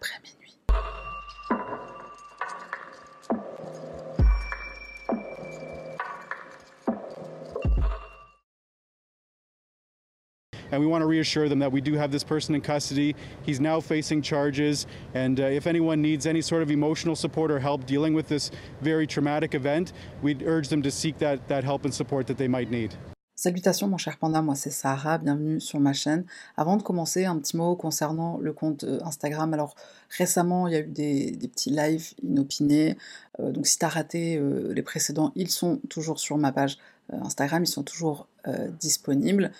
après minuit. and we want to reassure them that we do have this person in custody. He's now facing charges, and uh, if anyone needs any sort of emotional support or help dealing with this very traumatic event, we'd urge them to seek that, that help and support that they might need. Salutations mon cher panda, moi c'est Sarah, bienvenue sur ma chaîne. Avant de commencer, un petit mot concernant le compte euh, Instagram. Alors récemment, il y a eu des, petits lives inopinés, euh, donc si tu as raté euh, les précédents, ils sont toujours sur ma page Instagram, ils sont toujours disponibles.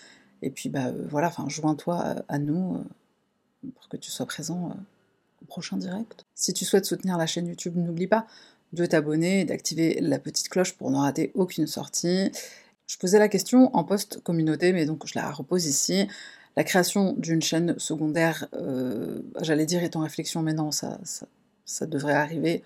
Et puis bah voilà, joins-toi à, à nous pour que tu sois présent au prochain direct. Si tu souhaites soutenir la chaîne YouTube, n'oublie pas de t'abonner et d'activer la petite cloche pour ne rater aucune sortie. Je posais la question en post communauté, mais donc je la repose ici. La création d'une chaîne secondaire, euh, j'allais dire est en réflexion, mais non, ça, devrait arriver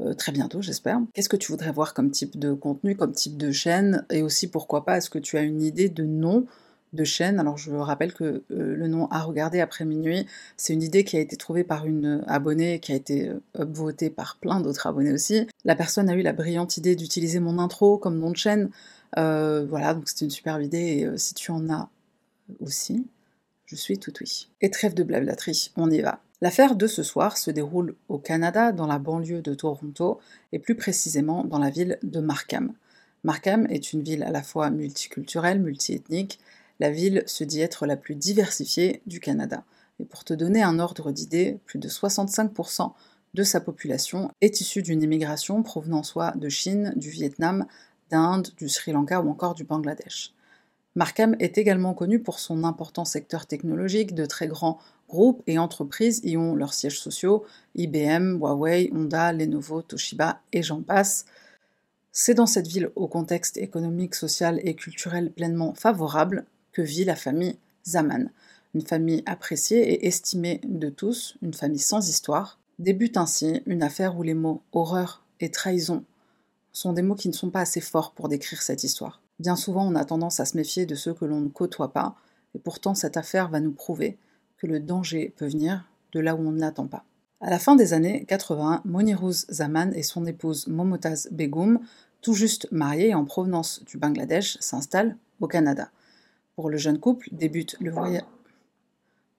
euh, très bientôt, j'espère. Qu'est-ce que tu voudrais voir comme type de contenu, comme type de chaîne? Et aussi, pourquoi pas, est-ce que tu as une idée de nom de chaîne? Alors je rappelle que euh, le nom à regarder après minuit, c'est une idée qui a été trouvée par une abonnée, qui a été upvotée par plein d'autres abonnés aussi. La personne a eu la brillante idée d'utiliser mon intro comme nom de chaîne. Euh, voilà, donc c'était une superbe idée, et euh, si tu en as aussi, je suis tout oui. Et trêve de blablaterie, on y va. L'affaire de ce soir se déroule au Canada, dans la banlieue de Toronto, et plus précisément dans la ville de Markham. Markham est une ville à la fois multiculturelle, multiethnique. La ville se dit être la plus diversifiée du Canada. Et pour te donner un ordre d'idée, plus de 65% de sa population est issue d'une immigration provenant soit de Chine, du Vietnam, d'Inde, du Sri Lanka ou encore du Bangladesh. Markham est également connu pour son important secteur technologique, de très grands groupes et entreprises y ont leurs sièges sociaux, IBM, Huawei, Honda, Lenovo, Toshiba et j'en passe. C'est dans cette ville au contexte économique, social et culturel pleinement favorable que vit la famille Zaman, une famille appréciée et estimée de tous, une famille sans histoire. Débute ainsi une affaire où les mots horreur et trahison sont des mots qui ne sont pas assez forts pour décrire cette histoire. Bien souvent, on a tendance à se méfier de ceux que l'on ne côtoie pas, et pourtant cette affaire va nous prouver que le danger peut venir de là où on ne l'attend pas. À la fin des années 80, Moniruz Zaman et son épouse Momotaz Begum, tout juste mariés et en provenance du Bangladesh, s'installent au Canada. Pour le jeune couple débute le voyage.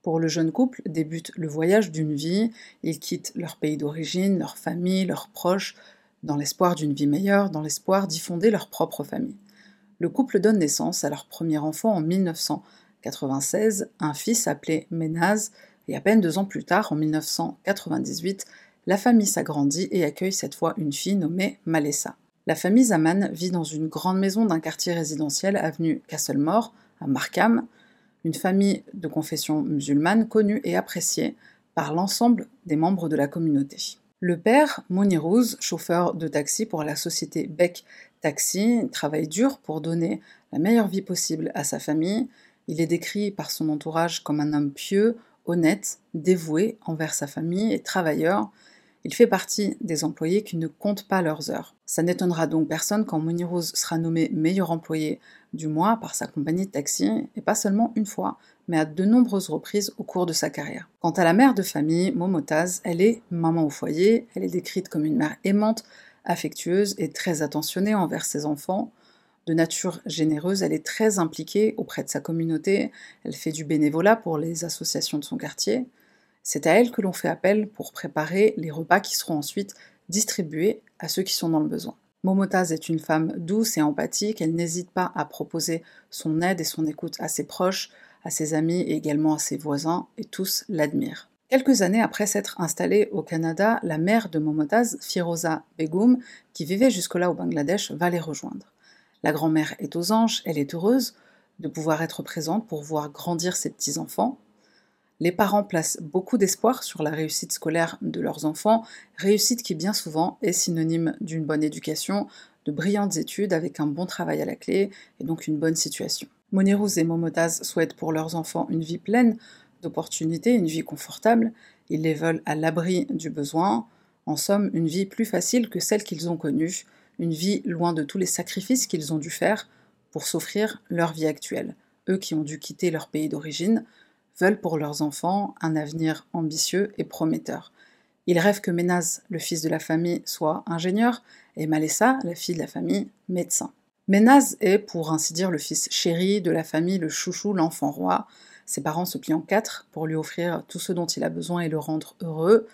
Pour le jeune couple débute le voyage d'une vie, ils quittent leur pays d'origine, leur famille, leurs proches, dans l'espoir d'une vie meilleure, dans l'espoir d'y fonder leur propre famille. Le couple donne naissance à leur premier enfant en 1996, un fils appelé Ménaz, et à peine deux ans plus tard, en 1998, la famille s'agrandit et accueille cette fois une fille nommée Malessa. La famille Zaman vit dans une grande maison d'un quartier résidentiel avenue Castlemore, à Markham, une famille de confession musulmane connue et appréciée par l'ensemble des membres de la communauté. Le père, Monirouz, chauffeur de taxi pour la société Beck Taxi, travaille dur pour donner la meilleure vie possible à sa famille. Il est décrit par son entourage comme un homme pieux, honnête, dévoué envers sa famille et travailleur. Il fait partie des employés qui ne comptent pas leurs heures. Ça n'étonnera donc personne quand Monirouz sera nommé meilleur employé du mois par sa compagnie de taxi, et pas seulement une fois, mais à de nombreuses reprises au cours de sa carrière. Quant à la mère de famille, Momotaz, elle est maman au foyer, elle est décrite comme une mère aimante, affectueuse et très attentionnée envers ses enfants. De nature généreuse, elle est très impliquée auprès de sa communauté, elle fait du bénévolat pour les associations de son quartier. C'est à elle que l'on fait appel pour préparer les repas qui seront ensuite distribués à ceux qui sont dans le besoin. Momotaz est une femme douce et empathique, elle n'hésite pas à proposer son aide et son écoute à ses proches, à ses amis et également à ses voisins, et tous l'admirent. Quelques années après s'être installée au Canada, la mère de Momotaz, Firoza Begum, qui vivait jusque-là au Bangladesh, va les rejoindre. La grand-mère est aux anges, elle est heureuse de pouvoir être présente pour voir grandir ses petits-enfants, les parents placent beaucoup d'espoir sur la réussite scolaire de leurs enfants, réussite qui bien souvent est synonyme d'une bonne éducation, de brillantes études avec un bon travail à la clé et donc une bonne situation. Monirouz et Momotaz souhaitent pour leurs enfants une vie pleine d'opportunités, une vie confortable, ils les veulent à l'abri du besoin, en somme une vie plus facile que celle qu'ils ont connue, une vie loin de tous les sacrifices qu'ils ont dû faire pour s'offrir leur vie actuelle, eux qui ont dû quitter leur pays d'origine, veulent pour leurs enfants un avenir ambitieux et prometteur. Ils rêvent que Ménaz, le fils de la famille, soit ingénieur et Malessa, la fille de la famille, médecin. Ménaz est, pour ainsi dire, le fils chéri de la famille, le chouchou, l'enfant roi. Ses parents se plient en quatre pour lui offrir tout ce dont il a besoin et le rendre heureux.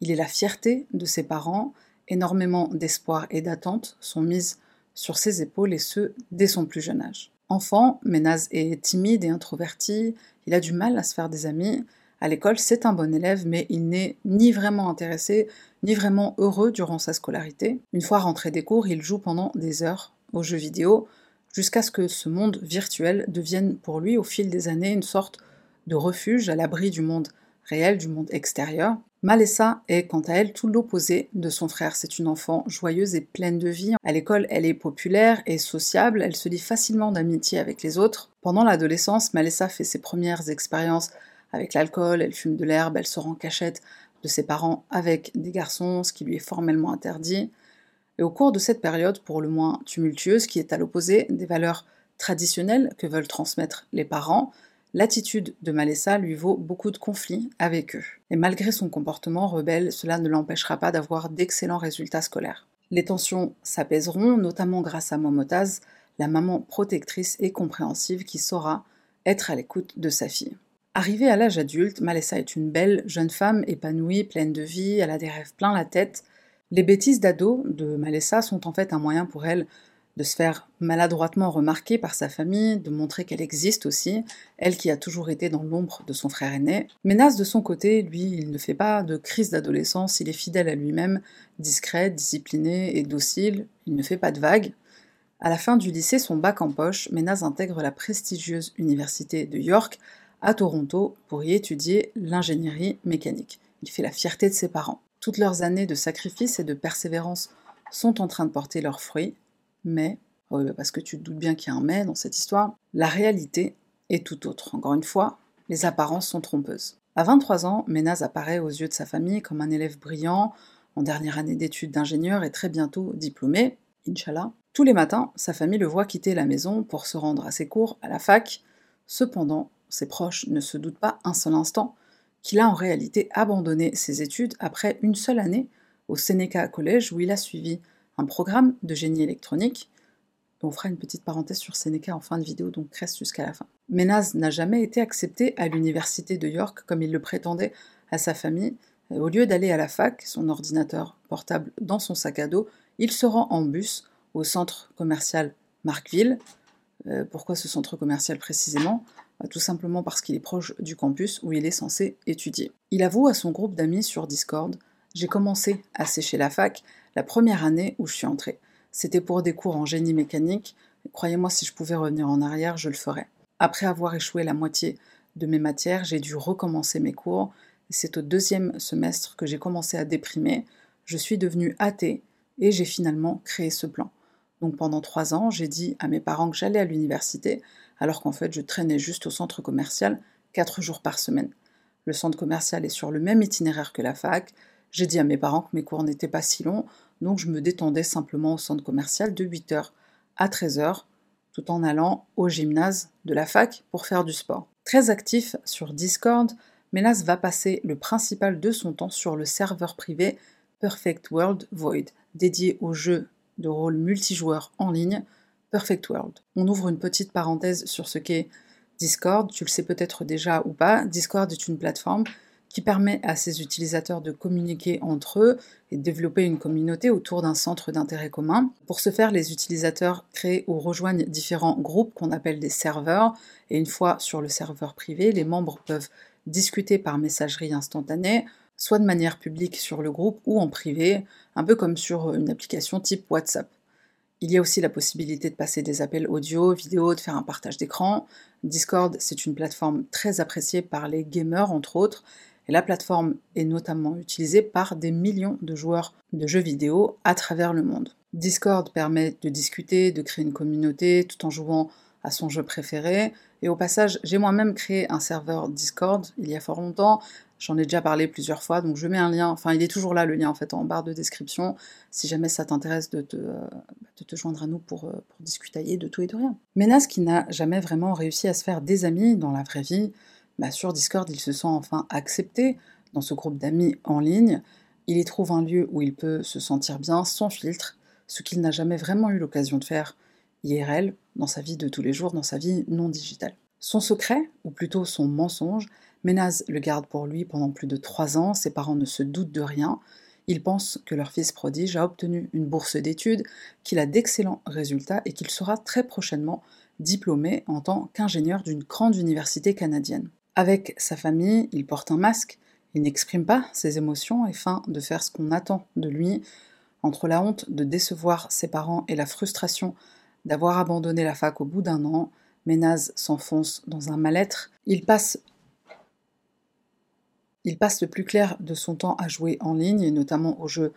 Il est la fierté de ses parents, énormément d'espoir et d'attentes sont mises sur ses épaules et ce, dès son plus jeune âge. Enfant, Ménaz est timide et introverti, il a du mal à se faire des amis. À l'école, c'est un bon élève, mais il n'est ni vraiment intéressé, ni vraiment heureux durant sa scolarité. Une fois rentré des cours, il joue pendant des heures aux jeux vidéo, jusqu'à ce que ce monde virtuel devienne pour lui au fil des années une sorte de refuge à l'abri du monde réel, du monde extérieur. Malessa est quant à elle tout l'opposé de son frère. C'est une enfant joyeuse et pleine de vie. À l'école, elle est populaire et sociable, elle se lie facilement d'amitié avec les autres. Pendant l'adolescence, Malessa fait ses premières expériences avec l'alcool, elle fume de l'herbe, elle sort en cachette de ses parents avec des garçons, ce qui lui est formellement interdit. Et au cours de cette période, pour le moins tumultueuse, qui est à l'opposé des valeurs traditionnelles que veulent transmettre les parents, l'attitude de Malessa lui vaut beaucoup de conflits avec eux. Et malgré son comportement rebelle, cela ne l'empêchera pas d'avoir d'excellents résultats scolaires. Les tensions s'apaiseront, notamment grâce à Momotaz, la maman protectrice et compréhensive qui saura être à l'écoute de sa fille. Arrivée à l'âge adulte, Malessa est une belle jeune femme épanouie, pleine de vie, elle a des rêves plein la tête, les bêtises d'ado de Malessa sont en fait un moyen pour elle de se faire maladroitement remarquer par sa famille, de montrer qu'elle existe aussi, elle qui a toujours été dans l'ombre de son frère aîné. Ménace de son côté, lui, il ne fait pas de crise d'adolescence, il est fidèle à lui-même, discret, discipliné et docile, il ne fait pas de vagues. À la fin du lycée, son bac en poche, Ménaz intègre la prestigieuse université de York à Toronto pour y étudier l'ingénierie mécanique. Il fait la fierté de ses parents. Toutes leurs années de sacrifice et de persévérance sont en train de porter leurs fruits, mais, oh parce que tu te doutes bien qu'il y a un mais dans cette histoire, la réalité est tout autre. Encore une fois, les apparences sont trompeuses. À 23 ans, Ménaz apparaît aux yeux de sa famille comme un élève brillant, en dernière année d'études d'ingénieur et très bientôt diplômé, Inch'Allah. Tous les matins, sa famille le voit quitter la maison pour se rendre à ses cours à la fac. Cependant, ses proches ne se doutent pas un seul instant qu'il a en réalité abandonné ses études après une seule année au Seneca College où il a suivi un programme de génie électronique. On fera une petite parenthèse sur Seneca en fin de vidéo, donc reste jusqu'à la fin. Ménaz n'a jamais été accepté à l'université de York comme il le prétendait à sa famille. Au lieu d'aller à la fac, son ordinateur portable dans son sac à dos, il se rend en bus au centre commercial Markville. Euh, pourquoi ce centre commercial précisément? Tout simplement parce qu'il est proche du campus où il est censé étudier. Il avoue à son groupe d'amis sur Discord J'ai commencé à sécher la fac la première année où je suis entré. C'était pour des cours en génie mécanique. Croyez-moi, si je pouvais revenir en arrière, je le ferais. Après avoir échoué la moitié de mes matières, j'ai dû recommencer mes cours. C'est au deuxième semestre que j'ai commencé à déprimer. Je suis devenu athée et j'ai finalement créé ce plan. Donc pendant trois ans, j'ai dit à mes parents que j'allais à l'université, alors qu'en fait je traînais juste au centre commercial quatre jours par semaine. Le centre commercial est sur le même itinéraire que la fac. J'ai dit à mes parents que mes cours n'étaient pas si longs, donc je me détendais simplement au centre commercial de 8h à 13h, tout en allant au gymnase de la fac pour faire du sport. Très actif sur Discord, Mélas va passer le principal de son temps sur le serveur privé Perfect World Void, dédié aux jeux de rôle multijoueur en ligne, Perfect World. On ouvre une petite parenthèse sur ce qu'est Discord, tu le sais peut-être déjà ou pas, Discord est une plateforme qui permet à ses utilisateurs de communiquer entre eux et de développer une communauté autour d'un centre d'intérêt commun. Pour ce faire, les utilisateurs créent ou rejoignent différents groupes qu'on appelle des serveurs, et une fois sur le serveur privé, les membres peuvent discuter par messagerie instantanée, soit de manière publique sur le groupe ou en privé, un peu comme sur une application type WhatsApp. Il y a aussi la possibilité de passer des appels audio, vidéo, de faire un partage d'écran. Discord, c'est une plateforme très appréciée par les gamers, entre autres, et la plateforme est notamment utilisée par des millions de joueurs de jeux vidéo à travers le monde. Discord permet de discuter, de créer une communauté tout en jouant à son jeu préféré. Et au passage, j'ai moi-même créé un serveur Discord il y a fort longtemps. J'en ai déjà parlé plusieurs fois, donc je mets un lien, enfin il est toujours là le lien en fait en barre de description, si jamais ça t'intéresse de te, euh, joindre à nous pour, euh, pour discuter de tout et de rien. Ménas qui n'a jamais vraiment réussi à se faire des amis dans la vraie vie, Bah, sur Discord, il se sent enfin accepté dans ce groupe d'amis en ligne. Il y trouve un lieu où il peut se sentir bien sans filtre, ce qu'il n'a jamais vraiment eu l'occasion de faire IRL, dans sa vie de tous les jours, dans sa vie non digitale. Son secret, ou plutôt son mensonge, Ménaz le garde pour lui pendant plus de trois ans, ses parents ne se doutent de rien, ils pensent que leur fils prodige a obtenu une bourse d'études, qu'il a d'excellents résultats et qu'il sera très prochainement diplômé en tant qu'ingénieur d'une grande université canadienne. Avec sa famille, il porte un masque, il n'exprime pas ses émotions et feint de faire ce qu'on attend de lui. Entre la honte de décevoir ses parents et la frustration d'avoir abandonné la fac au bout d'un an, Ménaz s'enfonce dans un mal-être. Il passe il passe le plus clair de son temps à jouer en ligne, notamment au jeu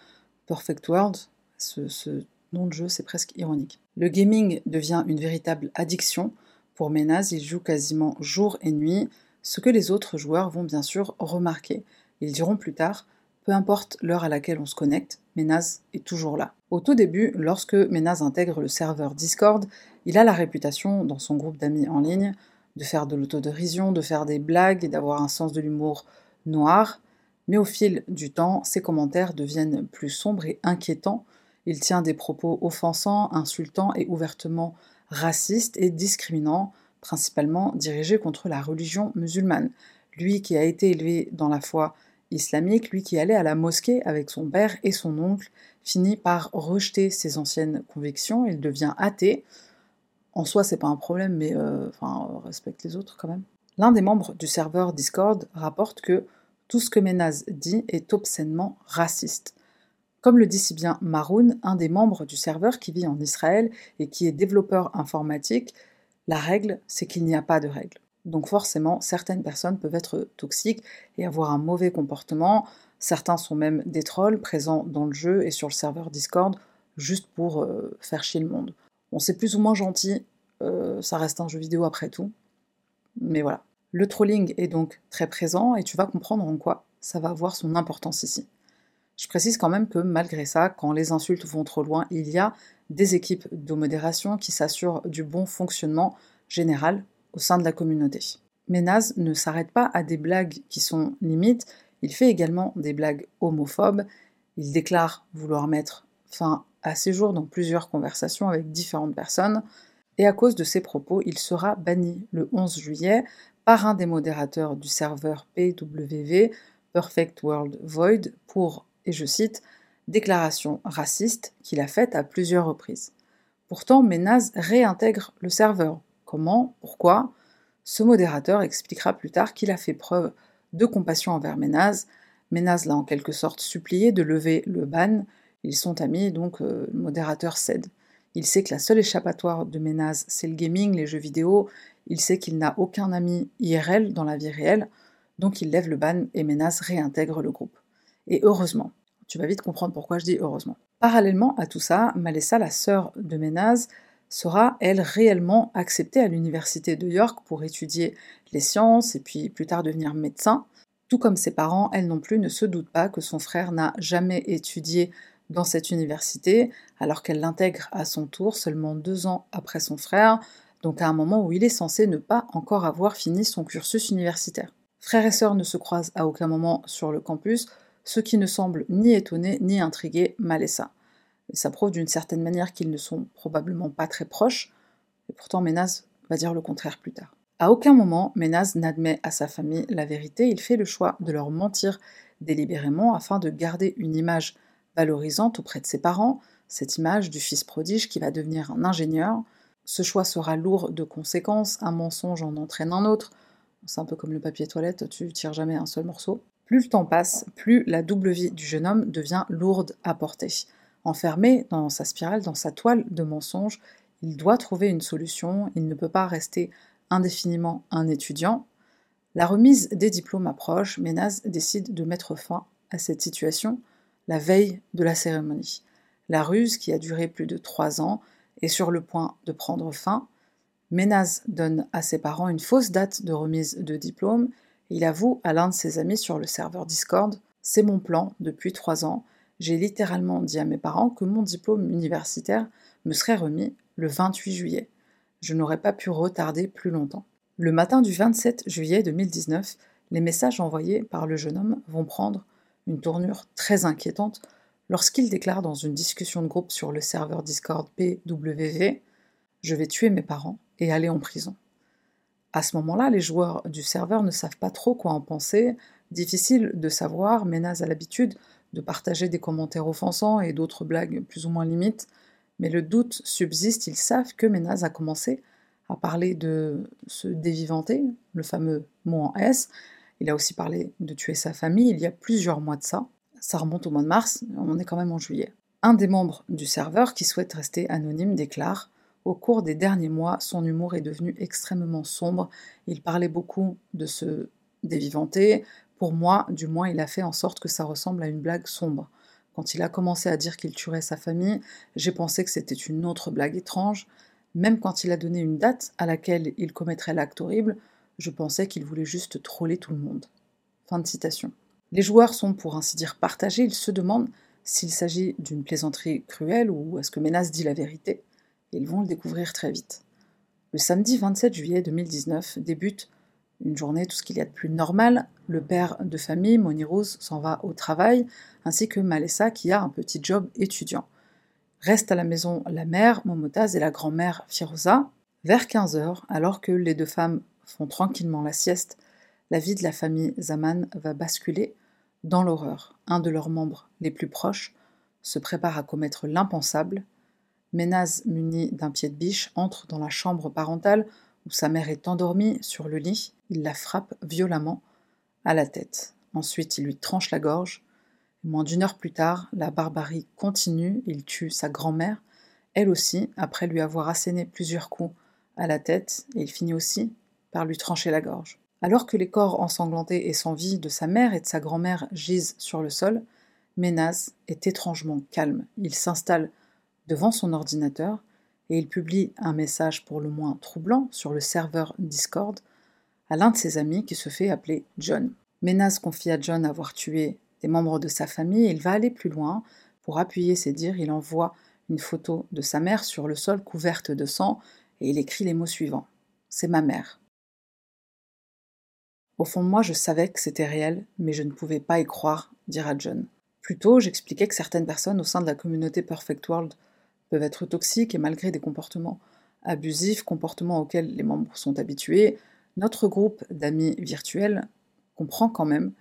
Perfect World. Ce, nom de jeu, c'est presque ironique. Le gaming devient une véritable addiction. Pour Ménaz, il joue quasiment jour et nuit, ce que les autres joueurs vont bien sûr remarquer. Ils diront plus tard peu importe l'heure à laquelle on se connecte, Ménaz est toujours là. Au tout début, lorsque Ménaz intègre le serveur Discord, il a la réputation, dans son groupe d'amis en ligne, de faire de l'autodérision, de faire des blagues et d'avoir un sens de l'humour noir, mais au fil du temps, ses commentaires deviennent plus sombres et inquiétants. Il tient des propos offensants, insultants et ouvertement racistes et discriminants, principalement dirigés contre la religion musulmane. Lui qui a été élevé dans la foi islamique, lui qui allait à la mosquée avec son père et son oncle, finit par rejeter ses anciennes convictions, il devient athée. En soi, c'est pas un problème, mais euh, enfin, respecte les autres quand même. L'un des membres du serveur Discord rapporte que tout ce que Ménaz dit est obscènement raciste. Comme le dit si bien Maroun, un des membres du serveur qui vit en Israël et qui est développeur informatique, la règle, c'est qu'il n'y a pas de règle. Donc forcément, certaines personnes peuvent être toxiques et avoir un mauvais comportement. Certains sont même des trolls présents dans le jeu et sur le serveur Discord juste pour euh, faire chier le monde. On c'est plus ou moins gentil, euh, ça reste un jeu vidéo après tout, mais voilà. Le trolling est donc très présent et tu vas comprendre en quoi ça va avoir son importance ici. Je précise quand même que malgré ça, quand les insultes vont trop loin, il y a des équipes de modération qui s'assurent du bon fonctionnement général au sein de la communauté. Mais Naz ne s'arrête pas à des blagues qui sont limites, il fait également des blagues homophobes, il déclare vouloir mettre fin à ses jours dans plusieurs conversations avec différentes personnes, et à cause de ses propos, il sera banni le 11 juillet par un des modérateurs du serveur PWV, Perfect World Void, pour, et je cite, déclaration raciste qu'il a faite à plusieurs reprises. Pourtant, Ménaz réintègre le serveur. Comment? Pourquoi? Ce modérateur expliquera plus tard qu'il a fait preuve de compassion envers Ménaz. Ménaz l'a en quelque sorte supplié de lever le ban. Ils sont amis, donc euh, le modérateur cède. Il sait que la seule échappatoire de Ménaz, c'est le gaming, les jeux vidéo. Il sait qu'il n'a aucun ami IRL dans la vie réelle, donc il lève le ban et Ménaz réintègre le groupe. Et heureusement. Tu vas vite comprendre pourquoi je dis heureusement. Parallèlement à tout ça, Malessa, la sœur de Ménaz, sera, elle, réellement acceptée à l'université de York pour étudier les sciences et puis plus tard devenir médecin. Tout comme ses parents, elle non plus ne se doute pas que son frère n'a jamais étudié dans cette université, alors qu'elle l'intègre à son tour seulement deux ans après son frère, donc à un moment où il est censé ne pas encore avoir fini son cursus universitaire. Frères et sœurs ne se croisent à aucun moment sur le campus, ce qui ne semble ni étonner ni intriguer Malessa. Et ça prouve d'une certaine manière qu'ils ne sont probablement pas très proches, et pourtant Ménaz va dire le contraire plus tard. À aucun moment, Ménaz n'admet à sa famille la vérité, il fait le choix de leur mentir délibérément afin de garder une image valorisante auprès de ses parents, cette image du fils prodige qui va devenir un ingénieur. Ce choix sera lourd de conséquences, un mensonge en entraîne un autre. C'est un peu comme le papier toilette, tu tires jamais un seul morceau. Plus le temps passe, plus la double vie du jeune homme devient lourde à porter. Enfermé dans sa spirale, dans sa toile de mensonges, il doit trouver une solution, il ne peut pas rester indéfiniment un étudiant. La remise des diplômes approche, Ménaz décide de mettre fin à cette situation la veille de la cérémonie. La ruse, qui a duré plus de trois ans, est sur le point de prendre fin. Ménaz donne à ses parents une fausse date de remise de diplôme et il avoue à l'un de ses amis sur le serveur Discord C'est mon plan depuis trois ans. J'ai littéralement dit à mes parents que mon diplôme universitaire me serait remis le 28 juillet. Je n'aurais pas pu retarder plus longtemps. Le matin du 27 juillet 2019, les messages envoyés par le jeune homme vont prendre une tournure très inquiétante lorsqu'il déclare dans une discussion de groupe sur le serveur Discord PWV Je vais tuer mes parents et aller en prison. À ce moment-là, les joueurs du serveur ne savent pas trop quoi en penser, difficile de savoir, Ménaz a l'habitude de partager des commentaires offensants et d'autres blagues plus ou moins limites, mais le doute subsiste, ils savent que Ménaz a commencé à parler de se dévivanter, le fameux mot en S, il a aussi parlé de tuer sa famille. Il y a plusieurs mois de ça, ça remonte au mois de mars, on est quand même en juillet. Un des membres du serveur qui souhaite rester anonyme déclare Au cours des derniers mois, son humour est devenu extrêmement sombre. Il parlait beaucoup de se dévivanter. Pour moi, du moins, il a fait en sorte que ça ressemble à une blague sombre. Quand il a commencé à dire qu'il tuerait sa famille, j'ai pensé que c'était une autre blague étrange. Même quand il a donné une date à laquelle il commettrait l'acte horrible, je pensais qu'il voulait juste troller tout le monde. Fin de citation. Les joueurs sont pour ainsi dire partagés, ils se demandent s'il s'agit d'une plaisanterie cruelle ou est-ce que Ménas dit la vérité, et ils vont le découvrir très vite. Le samedi 27 juillet 2019 débute une journée, tout ce qu'il y a de plus normal. Le père de famille, Moni Rose, s'en va au travail, ainsi que Malessa qui a un petit job étudiant. Reste à la maison la mère, Momotaz, et la grand-mère, Firoza. Vers 15h, alors que les deux femmes font tranquillement la sieste, la vie de la famille Zaman va basculer dans l'horreur. Un de leurs membres les plus proches se prépare à commettre l'impensable. Ménaz, muni d'un pied de biche, entre dans la chambre parentale où sa mère est endormie sur le lit. Il la frappe violemment à la tête. Ensuite, il lui tranche la gorge. Moins d'une heure plus tard, la barbarie continue. Il tue sa grand-mère, elle aussi, après lui avoir asséné plusieurs coups à la tête, et il finit aussi par lui trancher la gorge. Alors que les corps ensanglantés et sans vie de sa mère et de sa grand-mère gisent sur le sol, Ménaz est étrangement calme. Il s'installe devant son ordinateur et il publie un message pour le moins troublant sur le serveur Discord à l'un de ses amis qui se fait appeler John. Ménaz confie à John avoir tué des membres de sa famille et il va aller plus loin. Pour appuyer ses dires, il envoie une photo de sa mère sur le sol couverte de sang et il écrit les mots suivants. C'est ma mère. Au fond de moi, je savais que c'était réel, mais je ne pouvais pas y croire, dira John. Plus tôt, j'expliquais que certaines personnes au sein de la communauté Perfect World peuvent être toxiques et malgré des comportements abusifs, comportements auxquels les membres sont habitués, notre groupe d'amis virtuels comprend quand même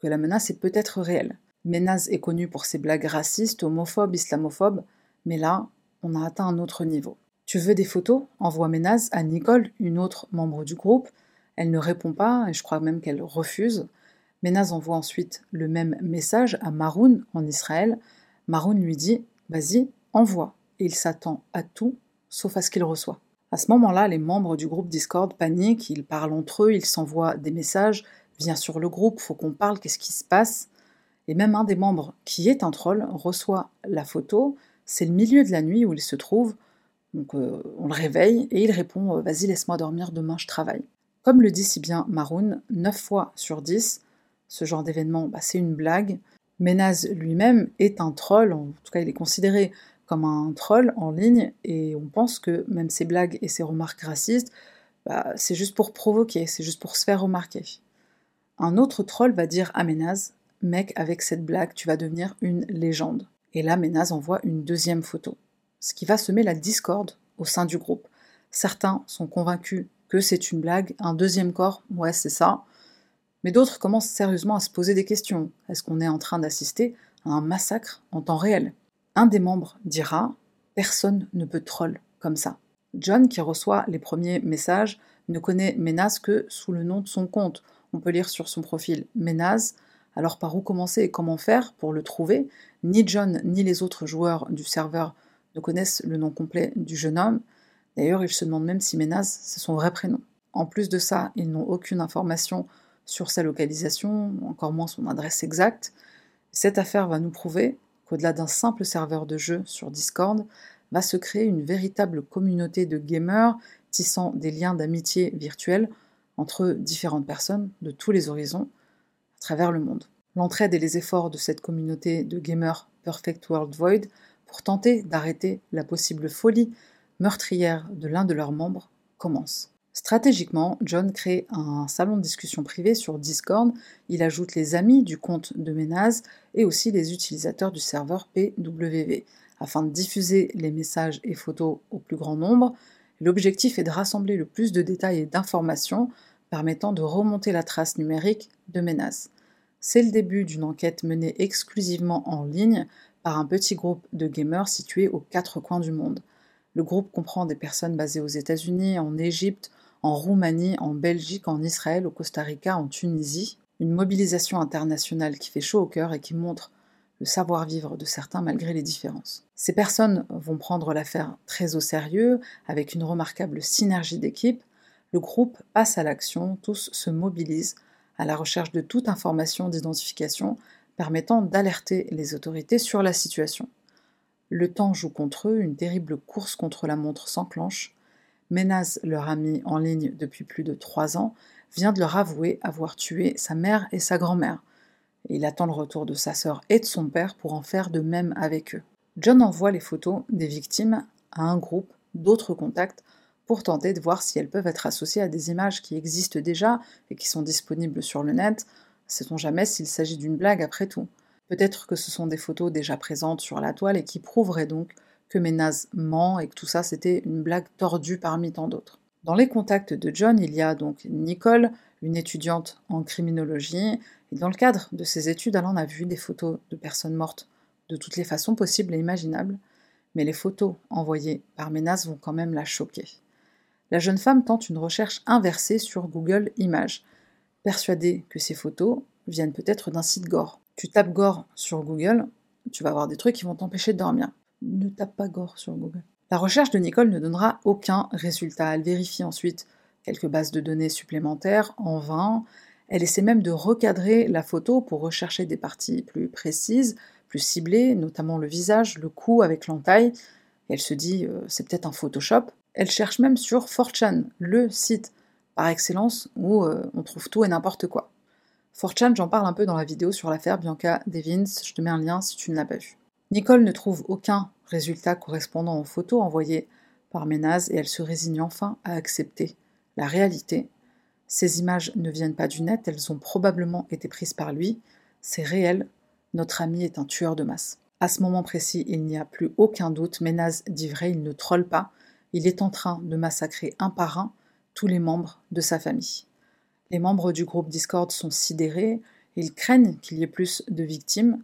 que la menace est peut-être réelle. Ménaz est connu pour ses blagues racistes, homophobes, islamophobes, mais là, on a atteint un autre niveau. Tu veux des photos? Envoie Ménaz à Nicole, une autre membre du groupe, elle ne répond pas, et je crois même qu'elle refuse. Ménaz envoie ensuite le même message à Maroun en Israël. Maroun lui dit Vas-y, envoie. Et il s'attend à tout, sauf à ce qu'il reçoit. À ce moment-là, les membres du groupe Discord paniquent, ils parlent entre eux, ils s'envoient des messages Viens sur le groupe, faut qu'on parle, qu'est-ce qui se passe? Et même un des membres, qui est un troll, reçoit la photo. C'est le milieu de la nuit où il se trouve. Donc euh, on le réveille et il répond Vas-y, laisse-moi dormir, demain je travaille. Comme le dit si bien Maroun, 9 fois sur 10, ce genre d'événement, bah, c'est une blague. Ménaz lui-même est un troll, en tout cas il est considéré comme un troll en ligne, et on pense que même ses blagues et ses remarques racistes, bah, c'est juste pour provoquer, c'est juste pour se faire remarquer. Un autre troll va dire à Ménaz, mec, avec cette blague, tu vas devenir une légende. Et là, Ménaz envoie une deuxième photo, ce qui va semer la discorde au sein du groupe. Certains sont convaincus que c'est une blague, un deuxième corps, ouais c'est ça. Mais d'autres commencent sérieusement à se poser des questions. Est-ce qu'on est en train d'assister à un massacre en temps réel? Un des membres dira Personne ne peut troll comme ça. John, qui reçoit les premiers messages, ne connaît Ménaz que sous le nom de son compte. On peut lire sur son profil Ménaz. Alors par où commencer et comment faire pour le trouver? Ni John ni les autres joueurs du serveur ne connaissent le nom complet du jeune homme. D'ailleurs, ils se demandent même si Ménaz, c'est son vrai prénom. En plus de ça, ils n'ont aucune information sur sa localisation, encore moins son adresse exacte. Cette affaire va nous prouver qu'au-delà d'un simple serveur de jeu sur Discord, va se créer une véritable communauté de gamers tissant des liens d'amitié virtuels entre différentes personnes de tous les horizons à travers le monde. L'entraide et les efforts de cette communauté de gamers Perfect World Void pour tenter d'arrêter la possible folie meurtrière de l'un de leurs membres commence. Stratégiquement, John crée un salon de discussion privé sur Discord, il ajoute les amis du compte de Ménaz et aussi les utilisateurs du serveur PWV, afin de diffuser les messages et photos au plus grand nombre. L'objectif est de rassembler le plus de détails et d'informations permettant de remonter la trace numérique de Ménaz. C'est le début d'une enquête menée exclusivement en ligne par un petit groupe de gamers situés aux quatre coins du monde. Le groupe comprend des personnes basées aux États-Unis, en Égypte, en Roumanie, en Belgique, en Israël, au Costa Rica, en Tunisie. Une mobilisation internationale qui fait chaud au cœur et qui montre le savoir-vivre de certains malgré les différences. Ces personnes vont prendre l'affaire très au sérieux, avec une remarquable synergie d'équipe. Le groupe passe à l'action, tous se mobilisent à la recherche de toute information d'identification permettant d'alerter les autorités sur la situation. Le temps joue contre eux, une terrible course contre la montre s'enclenche. Ménaz, leur ami en ligne depuis plus de trois ans, vient de leur avouer avoir tué sa mère et sa grand-mère. Il attend le retour de sa sœur et de son père pour en faire de même avec eux. John envoie les photos des victimes à un groupe d'autres contacts pour tenter de voir si elles peuvent être associées à des images qui existent déjà et qui sont disponibles sur le net. Sait-on jamais s'il s'agit d'une blague après tout? Peut-être que ce sont des photos déjà présentes sur la toile et qui prouveraient donc que Ménaz ment et que tout ça c'était une blague tordue parmi tant d'autres. Dans les contacts de John, il y a donc Nicole, une étudiante en criminologie, dans le cadre de ses études, elle en a vu des photos de personnes mortes de toutes les façons possibles et imaginables, mais les photos envoyées par Ménaz vont quand même la choquer. La jeune femme tente une recherche inversée sur Google Images, persuadée que ces photos viennent peut-être d'un site gore. Tu tapes gore sur Google, tu vas avoir des trucs qui vont t'empêcher de dormir ne tape pas gore sur Google. La recherche de Nicole ne donnera aucun résultat. Elle vérifie ensuite quelques bases de données supplémentaires en vain. Elle essaie même de recadrer la photo pour rechercher des parties plus précises, plus ciblées, notamment le visage, le cou avec l'entaille. Elle se dit euh, c'est peut-être un Photoshop. Elle cherche même sur 4chan, le site par excellence où euh, on trouve tout et n'importe quoi. 4chan, j'en parle un peu dans la vidéo sur l'affaire Bianca Devins, je te mets un lien si tu ne l'as pas vu. Nicole ne trouve aucun résultat correspondant aux photos envoyées par Ménaz et elle se résigne enfin à accepter la réalité. Ces images ne viennent pas du net, elles ont probablement été prises par lui. C'est réel, notre ami est un tueur de masse. À ce moment précis, il n'y a plus aucun doute, Ménaz dit vrai, il ne trolle pas, il est en train de massacrer un par un tous les membres de sa famille. Les membres du groupe Discord sont sidérés, ils craignent qu'il y ait plus de victimes,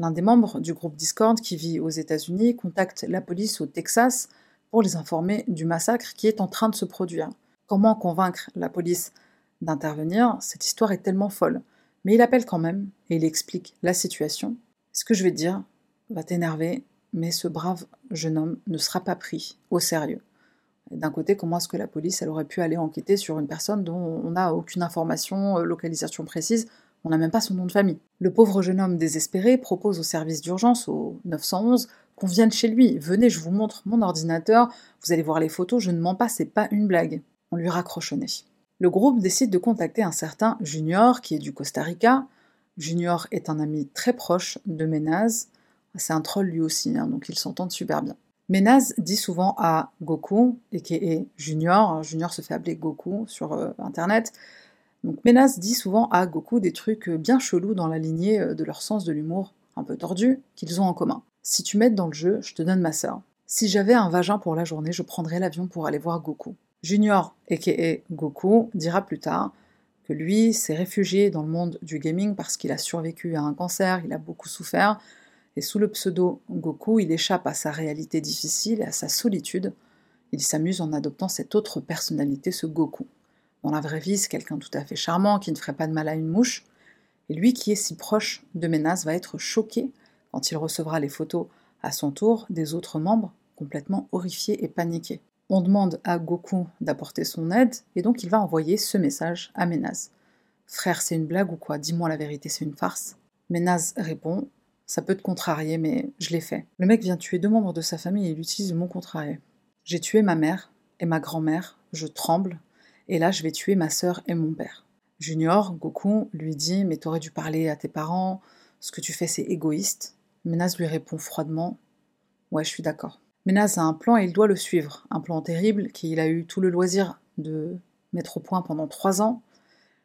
L'un des membres du groupe Discord qui vit aux États-Unis contacte la police au Texas pour les informer du massacre qui est en train de se produire. Comment convaincre la police d'intervenir? Cette histoire est tellement folle. Mais il appelle quand même et il explique la situation. Ce que je vais dire va t'énerver, mais ce brave jeune homme ne sera pas pris au sérieux. D'un côté, comment est-ce que la police elle aurait pu aller enquêter sur une personne dont on n'a aucune information, euh, localisation précise on n'a même pas son nom de famille. Le pauvre jeune homme désespéré propose au service d'urgence, au 911, qu'on vienne chez lui. Venez, je vous montre mon ordinateur, vous allez voir les photos, je ne mens pas, c'est pas une blague. On lui raccroche au nez. Le groupe décide de contacter un certain Junior, qui est du Costa Rica. Junior est un ami très proche de Ménaz. C'est un troll lui aussi, hein, donc ils s'entendent super bien. Ménaz dit souvent à Goku, et qui est Junior, Junior se fait appeler Goku sur euh, internet, donc Menas dit souvent à Goku des trucs bien chelous dans la lignée euh, de leur sens de l'humour, un peu tordu, qu'ils ont en commun. Si tu m'aides dans le jeu, je te donne ma sœur. Si j'avais un vagin pour la journée, je prendrais l'avion pour aller voir Goku. Junior, aka Goku, dira plus tard que lui s'est réfugié dans le monde du gaming parce qu'il a survécu à un cancer, il a beaucoup souffert, et sous le pseudo Goku, il échappe à sa réalité difficile et à sa solitude. Il s'amuse en adoptant cette autre personnalité, ce Goku. Dans la vraie vie, c'est quelqu'un tout à fait charmant qui ne ferait pas de mal à une mouche. Et lui qui est si proche de Ménas va être choqué quand il recevra les photos à son tour des autres membres, complètement horrifiés et paniqués. On demande à Goku d'apporter son aide, et donc il va envoyer ce message à Ménaz. Frère, c'est une blague ou quoi? Dis-moi la vérité, c'est une farce. Ménaz répond Ça peut te contrarier, mais je l'ai fait. Le mec vient tuer deux membres de sa famille et il utilise mot contrarié. J'ai tué ma mère et ma grand-mère, je tremble, et là je vais tuer ma sœur et mon père. Junior, Goku, lui dit Mais t'aurais dû parler à tes parents, ce que tu fais c'est égoïste. Ménaz lui répond froidement Ouais, je suis d'accord. Ménaz a un plan et il doit le suivre, un plan terrible qu'il a eu tout le loisir de mettre au point pendant trois ans.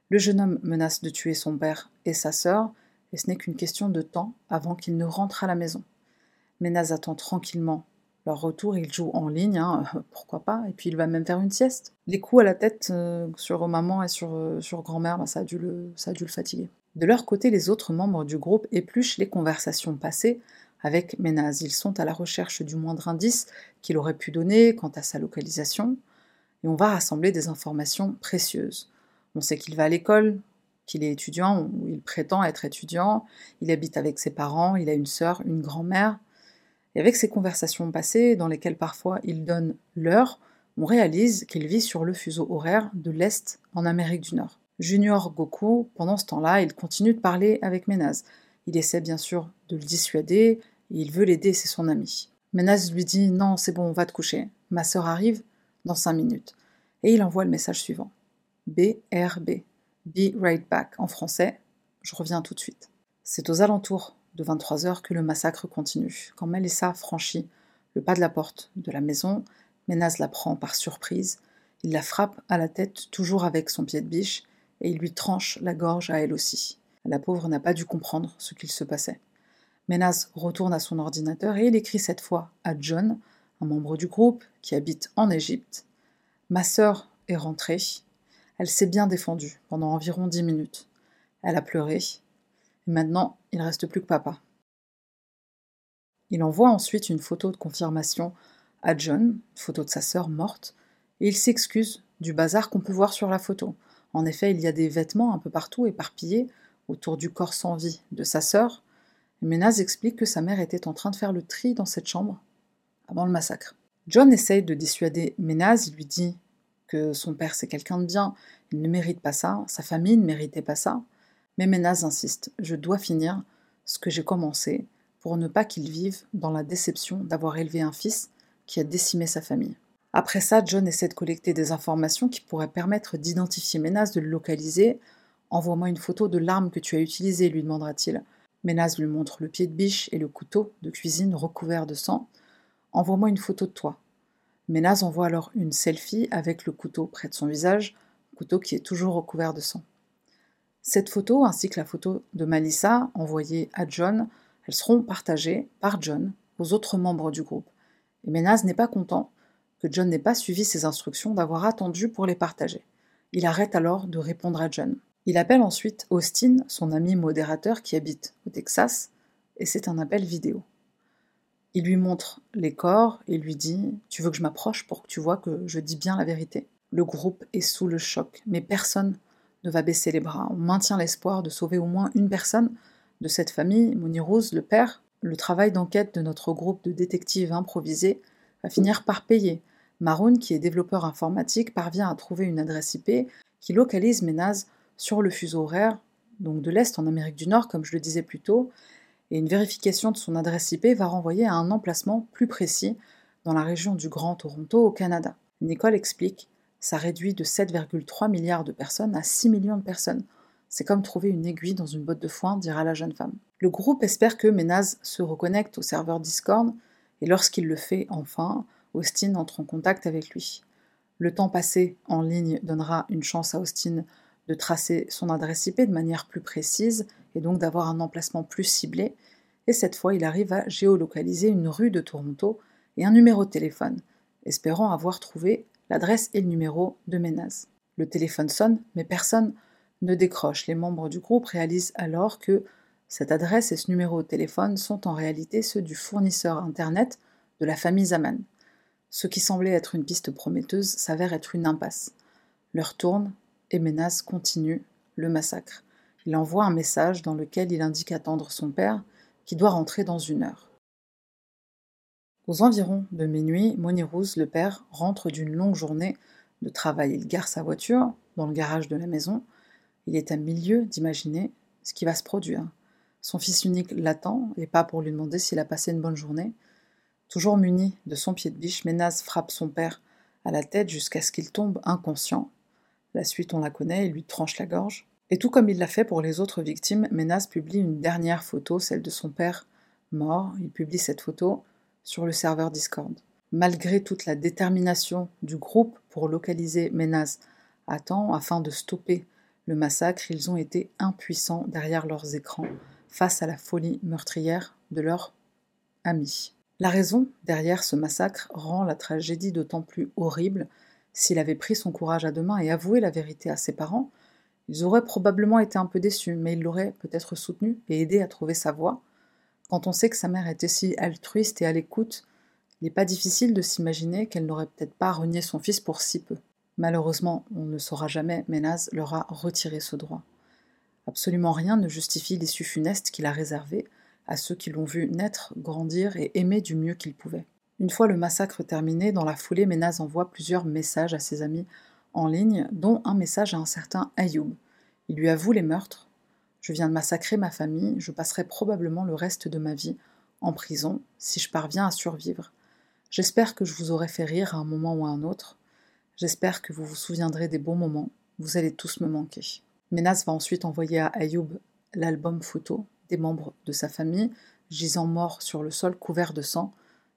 Le jeune homme menace de tuer son père et sa sœur, et ce n'est qu'une question de temps avant qu'il ne rentre à la maison. Ménaz attend tranquillement leur retour, il joue en ligne, hein, pourquoi pas, et puis il va même faire une sieste. Les coups à la tête euh, sur maman et sur, euh, grand-mère, bah, ça, a dû le, ça a dû le fatiguer. De leur côté, les autres membres du groupe épluchent les conversations passées avec Ménaz. Ils sont à la recherche du moindre indice qu'il aurait pu donner quant à sa localisation, et on va rassembler des informations précieuses. On sait qu'il va à l'école, qu'il est étudiant, ou il prétend être étudiant, il habite avec ses parents, il a une sœur, une grand-mère, et avec ces conversations passées, dans lesquelles parfois il donne l'heure, on réalise qu'il vit sur le fuseau horaire de l'Est en Amérique du Nord. Junior Goku, pendant ce temps-là, il continue de parler avec Ménaz. Il essaie bien sûr de le dissuader, il veut l'aider, c'est son ami. Ménaz lui dit Non, c'est bon, on va te coucher. Ma sœur arrive dans cinq minutes. Et il envoie le message suivant BRB. Be right back. En français, je reviens tout de suite. C'est aux alentours de 23 heures que le massacre continue. Quand Melissa franchit le pas de la porte de la maison, Ménaz la prend par surprise. Il la frappe à la tête, toujours avec son pied de biche, et il lui tranche la gorge à elle aussi. La pauvre n'a pas dû comprendre ce qu'il se passait. Ménaz retourne à son ordinateur et il écrit cette fois à John, un membre du groupe qui habite en Égypte. Ma sœur est rentrée. Elle s'est bien défendue pendant environ dix minutes. Elle a pleuré, maintenant, il ne reste plus que papa. Il envoie ensuite une photo de confirmation à John, photo de sa sœur morte, et il s'excuse du bazar qu'on peut voir sur la photo. En effet, il y a des vêtements un peu partout éparpillés autour du corps sans vie de sa sœur. Ménaz explique que sa mère était en train de faire le tri dans cette chambre avant le massacre. John essaye de dissuader Ménaz, il lui dit que son père c'est quelqu'un de bien, il ne mérite pas ça, sa famille ne méritait pas ça. Mais Ménaz insiste, je dois finir ce que j'ai commencé pour ne pas qu'il vive dans la déception d'avoir élevé un fils qui a décimé sa famille. Après ça, John essaie de collecter des informations qui pourraient permettre d'identifier Ménaz, de le localiser. Envoie-moi une photo de l'arme que tu as utilisée, lui demandera-t-il. Ménaz lui montre le pied de biche et le couteau de cuisine recouvert de sang. Envoie-moi une photo de toi. Ménaz envoie alors une selfie avec le couteau près de son visage, couteau qui est toujours recouvert de sang. Cette photo, ainsi que la photo de Malissa envoyée à John, elles seront partagées par John aux autres membres du groupe. Et Ménaz n'est pas content que John n'ait pas suivi ses instructions d'avoir attendu pour les partager. Il arrête alors de répondre à John. Il appelle ensuite Austin, son ami modérateur qui habite au Texas, et c'est un appel vidéo. Il lui montre les corps et lui dit Tu veux que je m'approche pour que tu vois que je dis bien la vérité? Le groupe est sous le choc, mais personne ne va baisser les bras. On maintient l'espoir de sauver au moins une personne de cette famille, Rose, le père. Le travail d'enquête de notre groupe de détectives improvisés va finir par payer. Maroon, qui est développeur informatique, parvient à trouver une adresse IP qui localise Ménaz sur le fuseau horaire, donc de l'Est en Amérique du Nord, comme je le disais plus tôt, et une vérification de son adresse IP va renvoyer à un emplacement plus précis dans la région du Grand Toronto au Canada. Nicole explique ça réduit de 7,3 milliards de personnes à 6 millions de personnes. C'est comme trouver une aiguille dans une botte de foin, dira la jeune femme. Le groupe espère que Ménaz se reconnecte au serveur Discord, et lorsqu'il le fait enfin, Austin entre en contact avec lui. Le temps passé en ligne donnera une chance à Austin de tracer son adresse IP de manière plus précise et donc d'avoir un emplacement plus ciblé. Et cette fois, il arrive à géolocaliser une rue de Toronto et un numéro de téléphone, espérant avoir trouvé l'adresse et le numéro de Ménaz. Le téléphone sonne, mais personne ne décroche. Les membres du groupe réalisent alors que cette adresse et ce numéro de téléphone sont en réalité ceux du fournisseur Internet de la famille Zaman. Ce qui semblait être une piste prometteuse s'avère être une impasse. L'heure tourne et Ménaz continue le massacre. Il envoie un message dans lequel il indique attendre son père, qui doit rentrer dans une heure. Aux environs de minuit, Monirouz, le père, rentre d'une longue journée de travail. Il gare sa voiture dans le garage de la maison. Il est à milieu d'imaginer ce qui va se produire. Son fils unique l'attend, et pas pour lui demander s'il a passé une bonne journée. Toujours muni de son pied de biche, Ménaz frappe son père à la tête jusqu'à ce qu'il tombe inconscient. La suite, on la connaît, il lui tranche la gorge. Et tout comme il l'a fait pour les autres victimes, Ménaz publie une dernière photo, celle de son père mort. Il publie cette photo sur le serveur Discord. Malgré toute la détermination du groupe pour localiser Ménaz à temps afin de stopper le massacre, ils ont été impuissants derrière leurs écrans face à la folie meurtrière de leurs amis. La raison derrière ce massacre rend la tragédie d'autant plus horrible. S'il avait pris son courage à deux mains et avoué la vérité à ses parents, ils auraient probablement été un peu déçus, mais ils l'auraient peut-être soutenu et aidé à trouver sa voie. Quand on sait que sa mère était si altruiste et à l'écoute, il n'est pas difficile de s'imaginer qu'elle n'aurait peut-être pas renié son fils pour si peu. Malheureusement, on ne saura jamais, mais Naz leur a retiré ce droit. Absolument rien ne justifie l'issue funeste qu'il a réservée à ceux qui l'ont vu naître, grandir et aimer du mieux qu'ils pouvaient. Une fois le massacre terminé, dans la foulée, Ménaz envoie plusieurs messages à ses amis en ligne, dont un message à un certain Ayoub. Il lui avoue les meurtres. Je viens de massacrer ma famille, je passerai probablement le reste de ma vie en prison si je parviens à survivre. J'espère que je vous aurai fait rire à un moment ou à un autre. J'espère que vous vous souviendrez des bons moments. Vous allez tous me manquer. Menas va ensuite envoyer à Ayoub l'album photo des membres de sa famille, gisant morts sur le sol couvert de sang,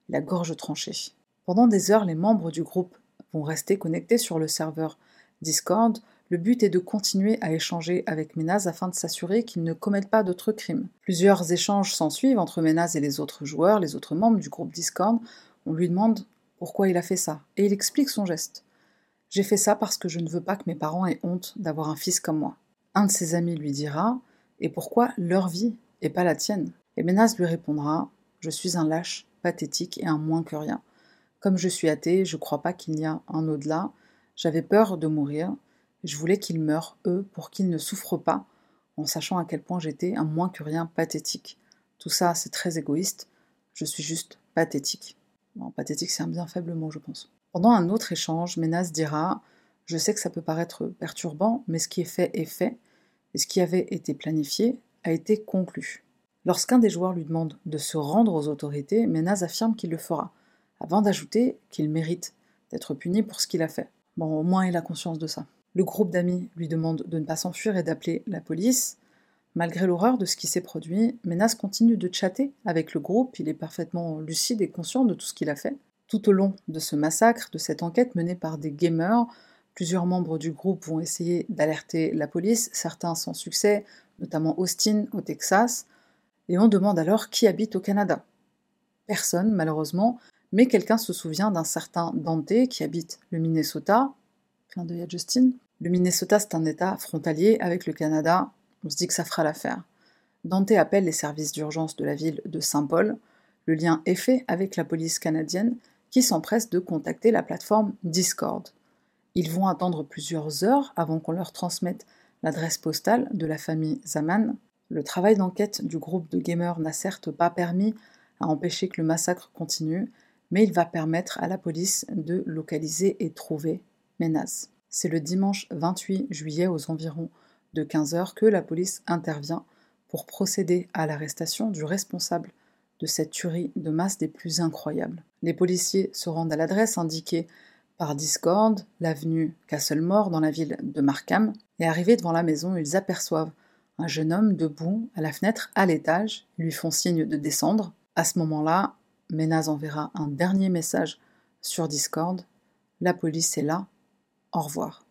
la gorge tranchée. Pendant des heures, les membres du groupe vont rester connectés sur le serveur Discord. Le but est de continuer à échanger avec Ménaz afin de s'assurer qu'ils ne commettent pas d'autres crimes. Plusieurs échanges s'ensuivent entre Ménaz et les autres joueurs, les autres membres du groupe Discord, on lui demande pourquoi il a fait ça, et il explique son geste. J'ai fait ça parce que je ne veux pas que mes parents aient honte d'avoir un fils comme moi. Un de ses amis lui dira Et pourquoi leur vie et pas la tienne? Et Ménas lui répondra Je suis un lâche, pathétique et un moins que rien. Comme je suis athée, je ne crois pas qu'il y a un au-delà. J'avais peur de mourir. Je voulais qu'ils meurent, eux, pour qu'ils ne souffrent pas, en sachant à quel point j'étais un moins que rien pathétique. Tout ça, c'est très égoïste. Je suis juste pathétique pathétique, c'est un bien faible mot, je pense. Pendant un autre échange, Ménas dira Je sais que ça peut paraître perturbant, mais ce qui est fait est fait, et ce qui avait été planifié a été conclu. Lorsqu'un des joueurs lui demande de se rendre aux autorités, Ménas affirme qu'il le fera, avant d'ajouter qu'il mérite d'être puni pour ce qu'il a fait. Bon, au moins il a conscience de ça. Le groupe d'amis lui demande de ne pas s'enfuir et d'appeler la police. Malgré l'horreur de ce qui s'est produit, Menas continue de chatter avec le groupe, il est parfaitement lucide et conscient de tout ce qu'il a fait. Tout au long de ce massacre, de cette enquête menée par des gamers, plusieurs membres du groupe vont essayer d'alerter la police, certains sans succès, notamment Austin au Texas, et on demande alors qui habite au Canada. Personne, malheureusement, mais quelqu'un se souvient d'un certain Dante qui habite le Minnesota. D'œil à. Le Minnesota, c'est un État frontalier avec le Canada, on se dit que ça fera l'affaire. Dante appelle les services d'urgence de la ville de Saint-Paul. Le lien est fait avec la police canadienne qui s'empresse de contacter la plateforme Discord. Ils vont attendre plusieurs heures avant qu'on leur transmette l'adresse postale de la famille Zaman. Le travail d'enquête du groupe de gamers n'a certes pas permis à empêcher que le massacre continue, mais il va permettre à la police de localiser et trouver Ménaz. C'est le dimanche 28 juillet aux environs de 15 heures que la police intervient pour procéder à l'arrestation du responsable de cette tuerie de masse des plus incroyables. Les policiers se rendent à l'adresse indiquée par Discord, l'avenue Castlemore dans la ville de Markham, et arrivés devant la maison, ils aperçoivent un jeune homme debout à la fenêtre à l'étage, lui font signe de descendre. À ce moment-là, Ménaz enverra un dernier message sur Discord. La police est là. Au revoir.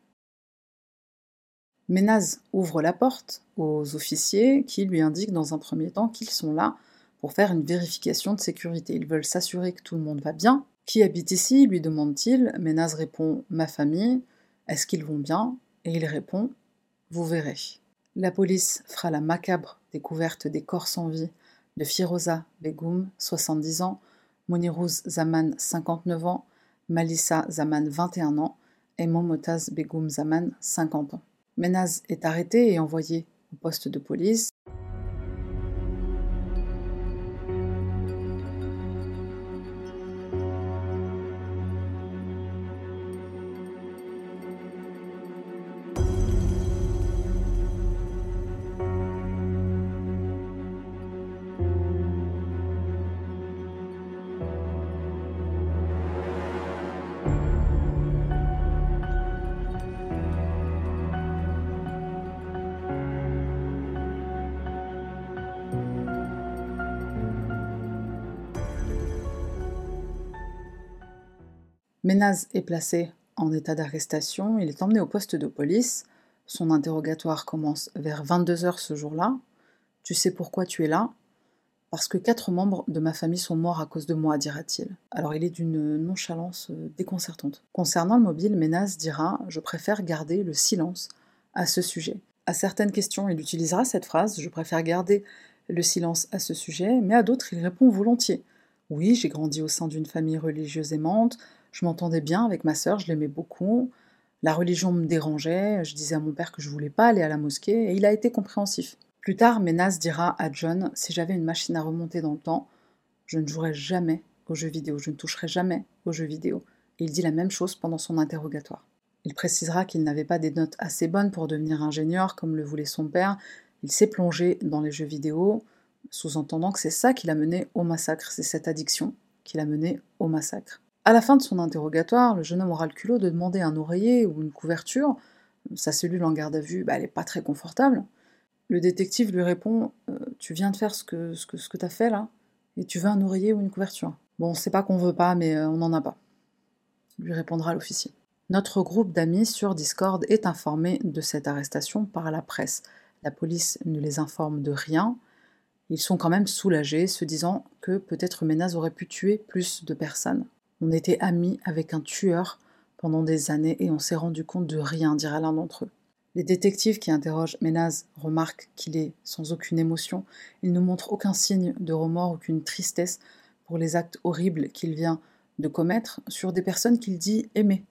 Ménaz ouvre la porte aux officiers qui lui indiquent dans un premier temps qu'ils sont là pour faire une vérification de sécurité. Ils veulent s'assurer que tout le monde va bien. Qui habite ici lui demande-t-il. Ménaz répond Ma famille. Est-ce qu'ils vont bien? Et il répond Vous verrez. La police fera la macabre découverte des corps sans vie de Firoza Begoum, 70 ans, Monirouz Zaman, 59 ans, Malissa Zaman, 21 ans, et Momotaz Begoum Zaman, 50 ans. Ménaz est arrêté et envoyé au poste de police. Ménaz est placé en état d'arrestation, il est emmené au poste de police. Son interrogatoire commence vers 22h ce jour-là. Tu sais pourquoi tu es là? Parce que quatre membres de ma famille sont morts à cause de moi, dira-t-il. Alors il est d'une nonchalance euh, déconcertante. Concernant le mobile, Ménaz dira Je préfère garder le silence à ce sujet. À certaines questions, il utilisera cette phrase Je préfère garder le silence à ce sujet, mais à d'autres, il répond volontiers. Oui, j'ai grandi au sein d'une famille religieuse aimante, je m'entendais bien avec ma sœur, je l'aimais beaucoup. La religion me dérangeait, je disais à mon père que je voulais pas aller à la mosquée, et il a été compréhensif. Plus tard, Menas dira à John Si j'avais une machine à remonter dans le temps, je ne jouerais jamais aux jeux vidéo, je ne toucherais jamais aux jeux vidéo. Et il dit la même chose pendant son interrogatoire. Il précisera qu'il n'avait pas des notes assez bonnes pour devenir ingénieur comme le voulait son père. Il s'est plongé dans les jeux vidéo, sous-entendant que c'est ça qui l'a mené au massacre, c'est cette addiction qui l'a mené au massacre. À la fin de son interrogatoire, le jeune homme aura le culot de demander un oreiller ou une couverture. Sa cellule en garde à vue, bah, elle n'est pas très confortable. Le détective lui répond euh, Tu viens de faire ce que, ce que, ce que tu as fait là Et tu veux un oreiller ou une couverture? Bon, c'est pas qu'on veut pas, mais euh, on n'en a pas. Lui répondra l'officier. Notre groupe d'amis sur Discord est informé de cette arrestation par la presse. La police ne les informe de rien. Ils sont quand même soulagés, se disant que peut-être Ménaz aurait pu tuer plus de personnes. On était amis avec un tueur pendant des années et on s'est rendu compte de rien, dira l'un d'entre eux. Les détectives qui interrogent Ménaz remarquent qu'il est sans aucune émotion, il ne montre aucun signe de remords, aucune tristesse pour les actes horribles qu'il vient de commettre sur des personnes qu'il dit aimer.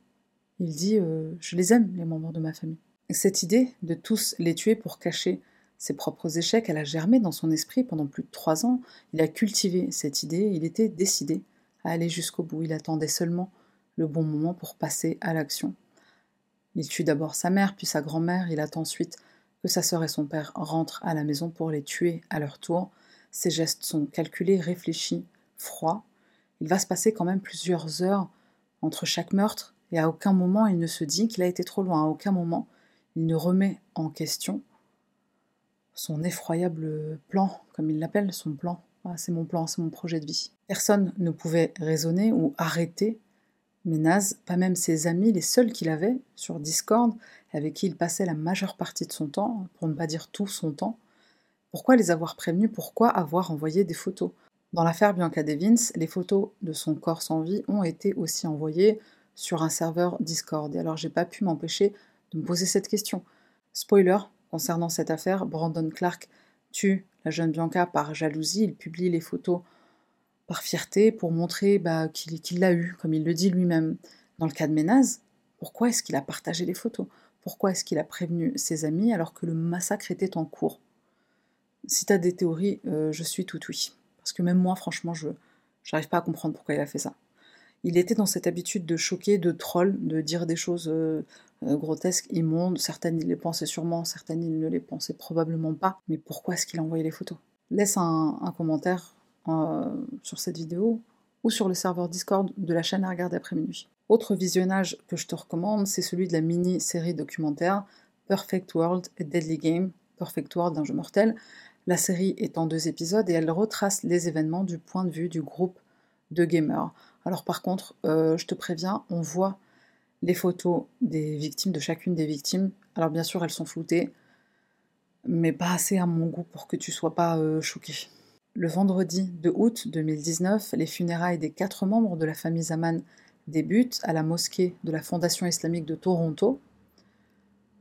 Il dit euh, Je les aime, les membres de ma famille. Cette idée de tous les tuer pour cacher ses propres échecs, elle a germé dans son esprit pendant plus de trois ans. Il a cultivé cette idée, il était décidé aller jusqu'au bout. Il attendait seulement le bon moment pour passer à l'action. Il tue d'abord sa mère, puis sa grand-mère. Il attend ensuite que sa sœur et son père rentrent à la maison pour les tuer à leur tour. Ses gestes sont calculés, réfléchis, froids. Il va se passer quand même plusieurs heures entre chaque meurtre, et à aucun moment il ne se dit qu'il a été trop loin. À aucun moment il ne remet en question son effroyable plan, comme il l'appelle, son plan. Ah, c'est mon plan, c'est mon projet de vie. Personne ne pouvait raisonner ou arrêter Ménaz, pas même ses amis, les seuls qu'il avait sur Discord, avec qui il passait la majeure partie de son temps, pour ne pas dire tout son temps. Pourquoi les avoir prévenus? Pourquoi avoir envoyé des photos? Dans l'affaire Bianca Devins, les photos de son corps sans vie ont été aussi envoyées sur un serveur Discord. Et alors j'ai pas pu m'empêcher de me poser cette question. Spoiler, Concernant cette affaire, Brandon Clark tue la jeune Bianca par jalousie. Il publie les photos par fierté pour montrer bah, qu'il l'a eu, comme il le dit lui-même. Dans le cas de Ménaz, pourquoi est-ce qu'il a partagé les photos? Pourquoi est-ce qu'il a prévenu ses amis alors que le massacre était en cours? Si tu as des théories, euh, je suis tout oui. Parce que même moi, franchement, je n'arrive pas à comprendre pourquoi il a fait ça. Il était dans cette habitude de choquer, de troll, de dire des choses euh, euh, grotesques, immondes. Certaines il les pensait sûrement, certaines il ne les pensait probablement pas. Mais pourquoi est-ce qu'il a envoyé les photos? Laisse un, commentaire euh, sur cette vidéo ou sur le serveur Discord de la chaîne à regarder après minuit. Autre visionnage que je te recommande, c'est celui de la mini-série documentaire Perfect World et Deadly Game, Perfect World d'un jeu mortel. La série est en deux épisodes et elle retrace les événements du point de vue du groupe de gamers. Alors par contre, euh, je te préviens, on voit les photos des victimes, de chacune des victimes. Alors bien sûr, elles sont floutées, mais pas assez à mon goût pour que tu sois pas euh, choqué. Le vendredi de août 2019, les funérailles des quatre membres de la famille Zaman débutent à la mosquée de la Fondation islamique de Toronto.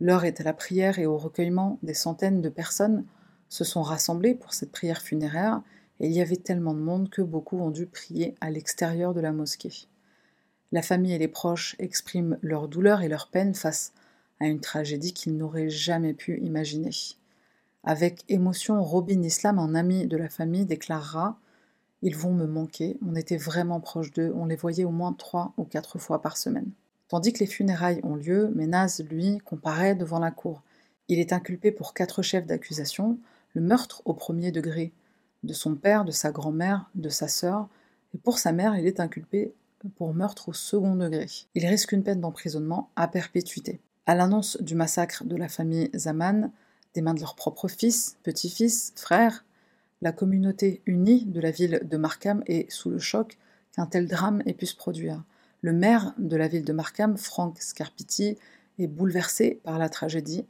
L'heure est à la prière et au recueillement. Des centaines de personnes se sont rassemblées pour cette prière funéraire et il y avait tellement de monde que beaucoup ont dû prier à l'extérieur de la mosquée. La famille et les proches expriment leur douleur et leur peine face à une tragédie qu'ils n'auraient jamais pu imaginer. Avec émotion, Robin Islam, un ami de la famille, déclarera Ils vont me manquer, on était vraiment proches d'eux, on les voyait au moins trois ou quatre fois par semaine. Tandis que les funérailles ont lieu, Ménaz, lui, comparaît devant la cour. Il est inculpé pour quatre chefs d'accusation le meurtre au premier degré de son père, de sa grand-mère, de sa sœur, et pour sa mère, il est inculpé pour meurtre au second degré. Il risque une peine d'emprisonnement à perpétuité. À l'annonce du massacre de la famille Zaman, des mains de leurs propres fils, petits-fils, frères, la communauté unie de la ville de Markham est sous le choc qu'un tel drame ait pu se produire. Le maire de la ville de Markham, Frank Scarpiti, est bouleversé par la tragédie.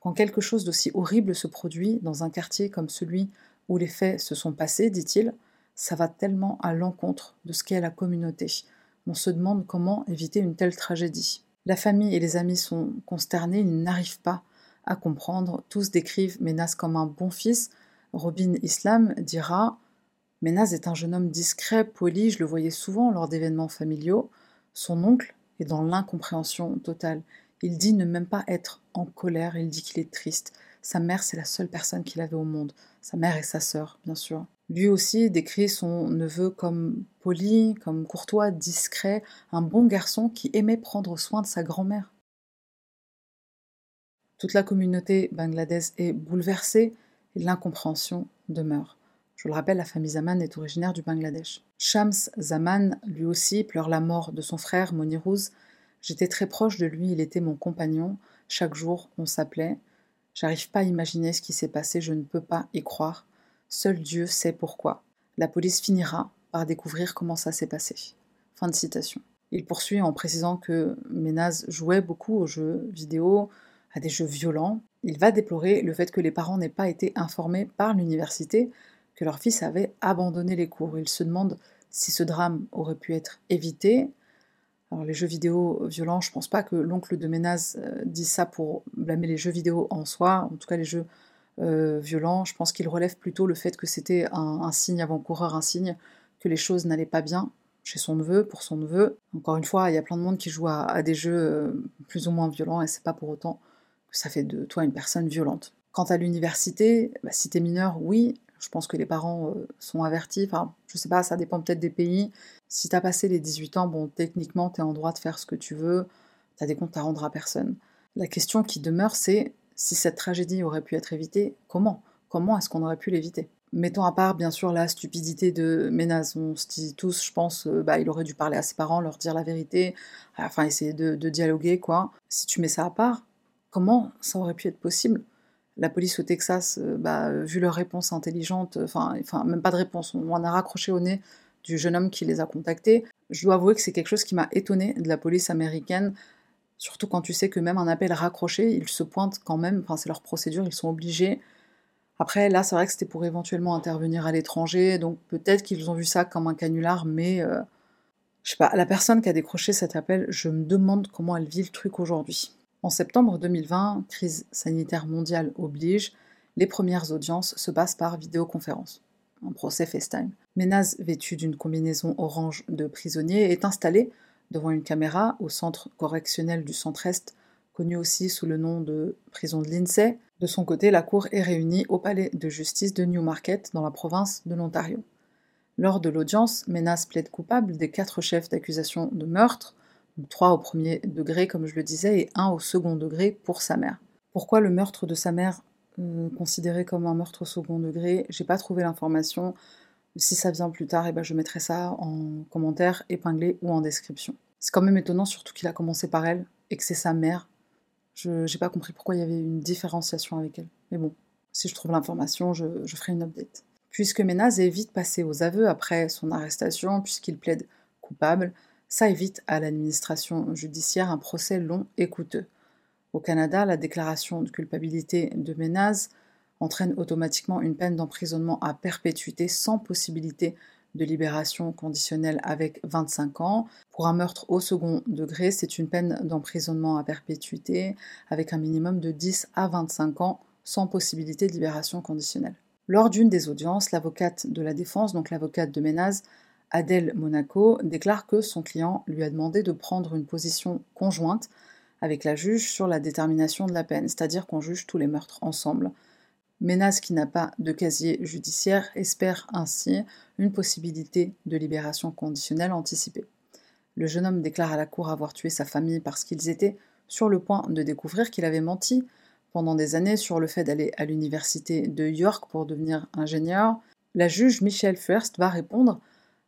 Quand quelque chose d'aussi horrible se produit dans un quartier comme celui les faits se sont passés, dit-il, ça va tellement à l'encontre de ce qu'est la communauté. On se demande comment éviter une telle tragédie. La famille et les amis sont consternés, ils n'arrivent pas à comprendre. Tous décrivent Ménaz comme un bon fils. Robin Islam dira Ménaz est un jeune homme discret, poli, je le voyais souvent lors d'événements familiaux. Son oncle est dans l'incompréhension totale. Il dit ne même pas être en colère, il dit qu'il est triste. Sa mère, c'est la seule personne qu'il avait au monde. Sa mère et sa sœur, bien sûr. Lui aussi décrit son neveu comme poli, comme courtois, discret, un bon garçon qui aimait prendre soin de sa grand-mère. Toute la communauté bangladaise est bouleversée et l'incompréhension demeure. Je le rappelle, la famille Zaman est originaire du Bangladesh. Shams Zaman, lui aussi, pleure la mort de son frère Monirouz. J'étais très proche de lui, il était mon compagnon. Chaque jour, on s'appelait. J'arrive pas à imaginer ce qui s'est passé, je ne peux pas y croire. Seul Dieu sait pourquoi. La police finira par découvrir comment ça s'est passé. Fin de citation. Il poursuit en précisant que Ménaz jouait beaucoup aux jeux vidéo, à des jeux violents. Il va déplorer le fait que les parents n'aient pas été informés par l'université que leur fils avait abandonné les cours. Il se demande si ce drame aurait pu être évité. Les jeux vidéo violents, je pense pas que l'oncle de Ménaz euh, dise ça pour blâmer les jeux vidéo en soi, en tout cas les jeux euh, violents, je pense qu'il relève plutôt le fait que c'était un, signe avant-coureur, un signe que les choses n'allaient pas bien chez son neveu, pour son neveu. Encore une fois, il y a plein de monde qui joue à, des jeux euh, plus ou moins violents et c'est pas pour autant ça fait de toi une personne violente. Quant à l'université, bah, si t'es mineur, oui, je pense que les parents sont avertis. Enfin, je sais pas, ça dépend peut-être des pays. Si t'as passé les 18 ans, bon, techniquement, t'es en droit de faire ce que tu veux. T'as des comptes à rendre à personne. La question qui demeure, c'est si cette tragédie aurait pu être évitée, comment? Comment est-ce qu'on aurait pu l'éviter? Mettons à part, bien sûr, la stupidité de Ménaz. On se dit tous, je pense, euh, bah, il aurait dû parler à ses parents, leur dire la vérité, enfin, essayer de, de dialoguer, quoi. Si tu mets ça à part, Comment ça aurait pu être possible? La police au Texas, euh, bah, euh, vu leur réponse intelligente, enfin, même pas de réponse, on en a raccroché au nez du jeune homme qui les a contactés. Je dois avouer que c'est quelque chose qui m'a étonné de la police américaine, surtout quand tu sais que même un appel raccroché, ils se pointent quand même, enfin c'est leur procédure, ils sont obligés. Après, là, c'est vrai que c'était pour éventuellement intervenir à l'étranger, donc peut-être qu'ils ont vu ça comme un canular, mais euh, je sais pas, la personne qui a décroché cet appel, je me demande comment elle vit le truc aujourd'hui. En septembre 2020, crise sanitaire mondiale oblige, les premières audiences se passent par vidéoconférence, un procès FaceTime. Ménaz, vêtu d'une combinaison orange de prisonnier, est installé devant une caméra au centre correctionnel du centre-est, connu aussi sous le nom de prison de Lindsay. De son côté, la cour est réunie au palais de justice de Newmarket, dans la province de l'Ontario. Lors de l'audience, Ménaz plaide coupable des quatre chefs d'accusation de meurtre, trois au premier degré, comme je le disais, et un au second degré pour sa mère. Pourquoi le meurtre de sa mère considéré comme un meurtre au second degré J'ai pas trouvé l'information. Si ça vient plus tard, eh ben je mettrai ça en commentaire épinglé ou en description. C'est quand même étonnant, surtout qu'il a commencé par elle et que c'est sa mère. Je n'ai pas compris pourquoi il y avait une différenciation avec elle. Mais bon, si je trouve l'information, je, je ferai une update. Puisque Ménaz est vite passé aux aveux après son arrestation, puisqu'il plaide coupable, ça évite à l'administration judiciaire un procès long et coûteux. Au Canada, la déclaration de culpabilité de Ménaz entraîne automatiquement une peine d'emprisonnement à perpétuité sans possibilité de libération conditionnelle avec 25 ans. Pour un meurtre au second degré, c'est une peine d'emprisonnement à perpétuité avec un minimum de 10 à 25 ans sans possibilité de libération conditionnelle. Lors d'une des audiences, l'avocate de la défense, donc l'avocate de Ménaz, Adèle Monaco déclare que son client lui a demandé de prendre une position conjointe avec la juge sur la détermination de la peine, c'est-à-dire qu'on juge tous les meurtres ensemble. Ménaz, qui n'a pas de casier judiciaire, espère ainsi une possibilité de libération conditionnelle anticipée. Le jeune homme déclare à la cour avoir tué sa famille parce qu'ils étaient sur le point de découvrir qu'il avait menti pendant des années sur le fait d'aller à l'université de York pour devenir ingénieur. La juge Michelle First va répondre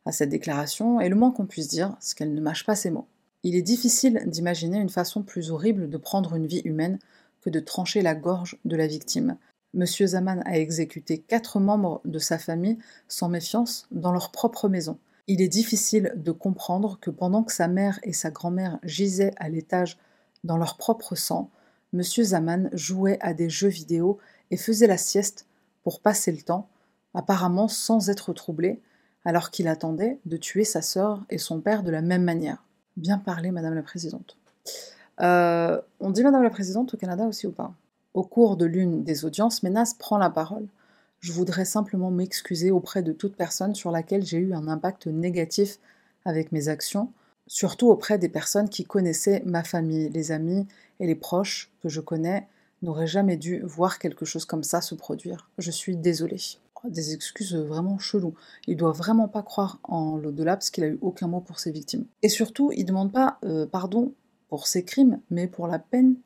à cette déclaration, et le moins qu'on puisse dire, c'est qu'elle ne mâche pas ses mots. Il est difficile d'imaginer une façon plus horrible de prendre une vie humaine que de trancher la gorge de la victime. Monsieur Zaman a exécuté quatre membres de sa famille sans méfiance dans leur propre maison. Il est difficile de comprendre que pendant que sa mère et sa grand-mère gisaient à l'étage dans leur propre sang, M. Zaman jouait à des jeux vidéo et faisait la sieste pour passer le temps, apparemment sans être troublé, alors qu'il attendait de tuer sa sœur et son père de la même manière. Bien parlé, Madame la Présidente. Euh, on dit Madame la Présidente au Canada aussi ou pas? Au cours de l'une des audiences, Ménas prend la parole. Je voudrais simplement m'excuser auprès de toute personne sur laquelle j'ai eu un impact négatif avec mes actions, surtout auprès des personnes qui connaissaient ma famille, les amis et les proches que je connais n'auraient jamais dû voir quelque chose comme ça se produire. Je suis désolée. Des excuses vraiment cheloues. Il doit vraiment pas croire en l'au-delà parce qu'il a eu aucun mot pour ses victimes. Et surtout, il demande pas euh, pardon pour ses crimes, mais pour la peine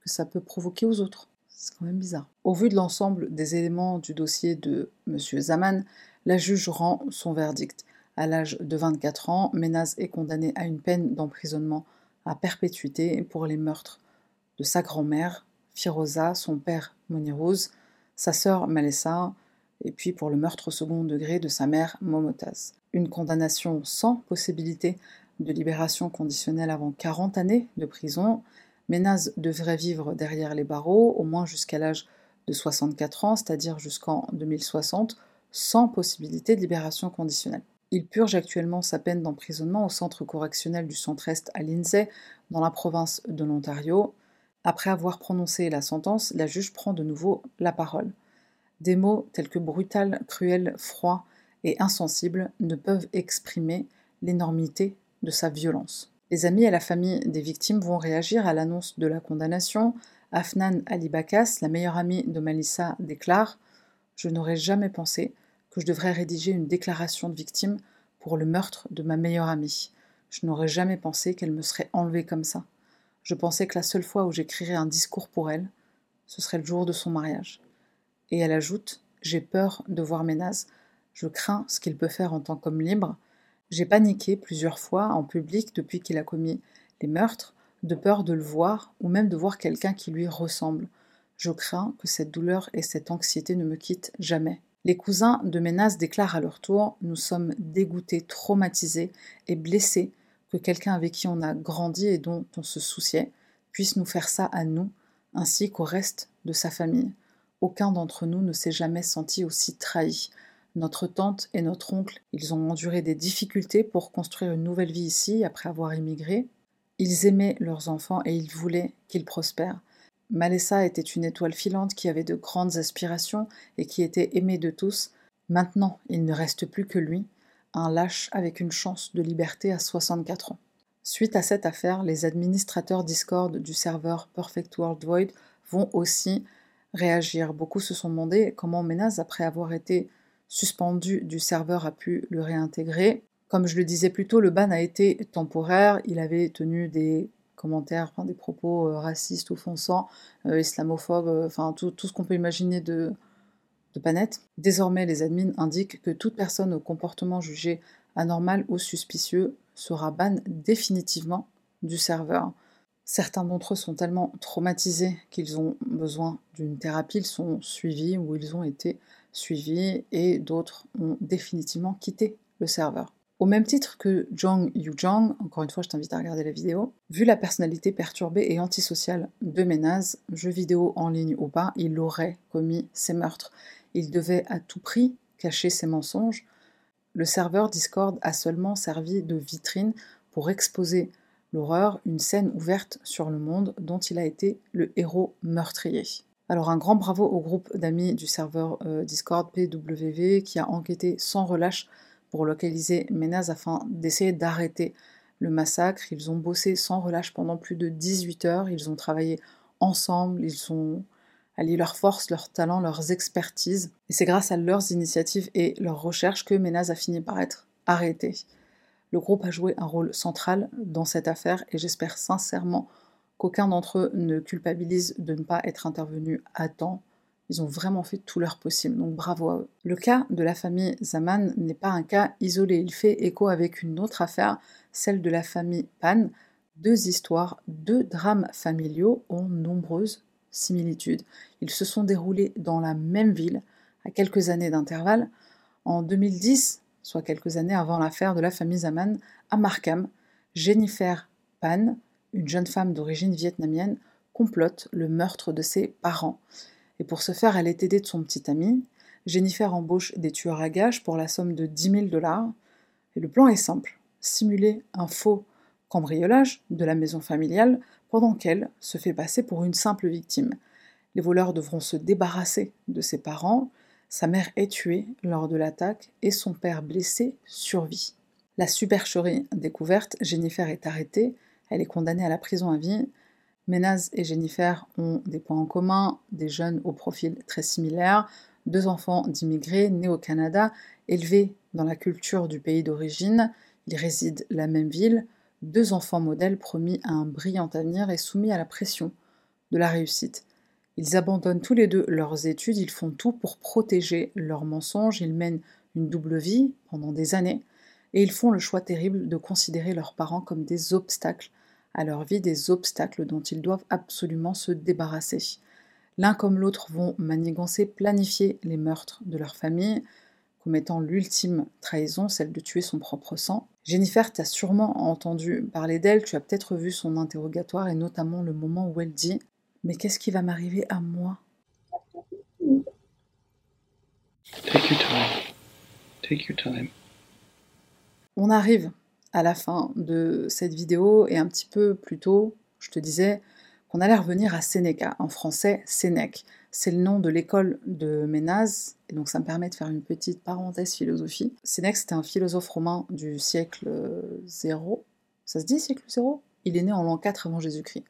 que ça peut provoquer aux autres. C'est quand même bizarre. Au vu de l'ensemble des éléments du dossier de M. Zaman, la juge rend son verdict. À l'âge de 24 ans, Ménaz est condamné à une peine d'emprisonnement à perpétuité pour les meurtres de sa grand-mère, Firoza, son père Monirouz, sa sœur Malessa, et puis pour le meurtre au second degré de sa mère Momotaz. Une condamnation sans possibilité de libération conditionnelle avant 40 années de prison. Ménaz devrait vivre derrière les barreaux, au moins jusqu'à l'âge de 64 ans, c'est-à-dire jusqu'en 2060, sans possibilité de libération conditionnelle. Il purge actuellement sa peine d'emprisonnement au centre correctionnel du centre-est à Lindsay, dans la province de l'Ontario. Après avoir prononcé la sentence, la juge prend de nouveau la parole. Des mots tels que brutal, cruel, froid et insensible ne peuvent exprimer l'énormité de sa violence. Les amis et la famille des victimes vont réagir à l'annonce de la condamnation. Afnan Alibakas, la meilleure amie de Malissa, déclare Je n'aurais jamais pensé que je devrais rédiger une déclaration de victime pour le meurtre de ma meilleure amie. Je n'aurais jamais pensé qu'elle me serait enlevée comme ça. Je pensais que la seule fois où j'écrirais un discours pour elle, ce serait le jour de son mariage. Et elle ajoute J'ai peur de voir Ménaz. Je crains ce qu'il peut faire en tant qu'homme libre. J'ai paniqué plusieurs fois en public depuis qu'il a commis les meurtres, de peur de le voir ou même de voir quelqu'un qui lui ressemble. Je crains que cette douleur et cette anxiété ne me quittent jamais. Les cousins de Ménaz déclarent à leur tour Nous sommes dégoûtés, traumatisés et blessés que quelqu'un avec qui on a grandi et dont on se souciait puisse nous faire ça à nous, ainsi qu'au reste de sa famille. Aucun d'entre nous ne s'est jamais senti aussi trahi. Notre tante et notre oncle, ils ont enduré des difficultés pour construire une nouvelle vie ici après avoir immigré. Ils aimaient leurs enfants et ils voulaient qu'ils prospèrent. Malessa était une étoile filante qui avait de grandes aspirations et qui était aimée de tous. Maintenant, il ne reste plus que lui, un lâche avec une chance de liberté à 64 ans. Suite à cette affaire, les administrateurs Discord du serveur Perfect World Void vont aussi réagir. Beaucoup se sont demandé comment Ménaz, après avoir été suspendu du serveur, a pu le réintégrer. Comme je le disais plus tôt, le ban a été temporaire. Il avait tenu des commentaires, des propos euh, racistes, offensants, euh, islamophobes, euh, enfin tout, tout ce qu'on peut imaginer de, de Désormais, les admins indiquent que toute personne au comportement jugé anormal ou suspicieux sera ban définitivement du serveur. Certains d'entre eux sont tellement traumatisés qu'ils ont besoin d'une thérapie, ils sont suivis ou ils ont été suivis et d'autres ont définitivement quitté le serveur. Au même titre que Jong Yu-jong, encore une fois je t'invite à regarder la vidéo, vu la personnalité perturbée et antisociale de Ménaz, jeux vidéo en ligne ou pas, il aurait commis ces meurtres. Il devait à tout prix cacher ses mensonges. Le serveur Discord a seulement servi de vitrine pour exposer l'horreur, une scène ouverte sur le monde dont il a été le héros meurtrier. Alors un grand bravo au groupe d'amis du serveur euh, Discord PWV qui a enquêté sans relâche pour localiser Ménaz afin d'essayer d'arrêter le massacre. Ils ont bossé sans relâche pendant plus de 18 heures, ils ont travaillé ensemble, ils ont allier leurs forces, leurs talents, leurs expertises. Et c'est grâce à leurs initiatives et leurs recherches que Ménaz a fini par être arrêté. Le groupe a joué un rôle central dans cette affaire et j'espère sincèrement qu'aucun d'entre eux ne culpabilise de ne pas être intervenu à temps. Ils ont vraiment fait tout leur possible, donc bravo à eux. Le cas de la famille Zaman n'est pas un cas isolé, il fait écho avec une autre affaire, celle de la famille Pan. Deux histoires, deux drames familiaux ont nombreuses similitudes. Ils se sont déroulés dans la même ville, à quelques années d'intervalle. En 2010, soit quelques années avant l'affaire de la famille Zaman, à Markham, Jennifer Pan, une jeune femme d'origine vietnamienne, complote le meurtre de ses parents. Et pour ce faire, elle est aidée de son petit ami. Jennifer embauche des tueurs à gages pour la somme de 10 000 dollars. Et le plan est simple simuler un faux cambriolage de la maison familiale pendant qu'elle se fait passer pour une simple victime. Les voleurs devront se débarrasser de ses parents, sa mère est tuée lors de l'attaque et son père blessé survit. La supercherie découverte, Jennifer est arrêtée, elle est condamnée à la prison à vie. Ménaz et Jennifer ont des points en commun, des jeunes au profil très similaire, deux enfants d'immigrés nés au Canada, élevés dans la culture du pays d'origine, ils résident la même ville, deux enfants modèles promis à un brillant avenir et soumis à la pression de la réussite. Ils abandonnent tous les deux leurs études, ils font tout pour protéger leurs mensonges, ils mènent une double vie pendant des années, et ils font le choix terrible de considérer leurs parents comme des obstacles à leur vie, des obstacles dont ils doivent absolument se débarrasser. L'un comme l'autre vont manigancer, planifier les meurtres de leur famille, commettant l'ultime trahison, celle de tuer son propre sang. Jennifer, t'as sûrement entendu parler d'elle, tu as peut-être vu son interrogatoire et notamment le moment où elle dit Mais qu'est-ce qui va m'arriver à moi? Take your time. Take your time. On arrive à la fin de cette vidéo et un petit peu plus tôt, je te disais qu'on allait revenir à Sénéca, en français Sénèque c'est le nom de l'école de Ménaz, et donc ça me permet de faire une petite parenthèse philosophie. Sénèque, c'était un philosophe romain du siècle 0. Ça se dit siècle 0 Il est né en l'an 4 avant Jésus-Christ.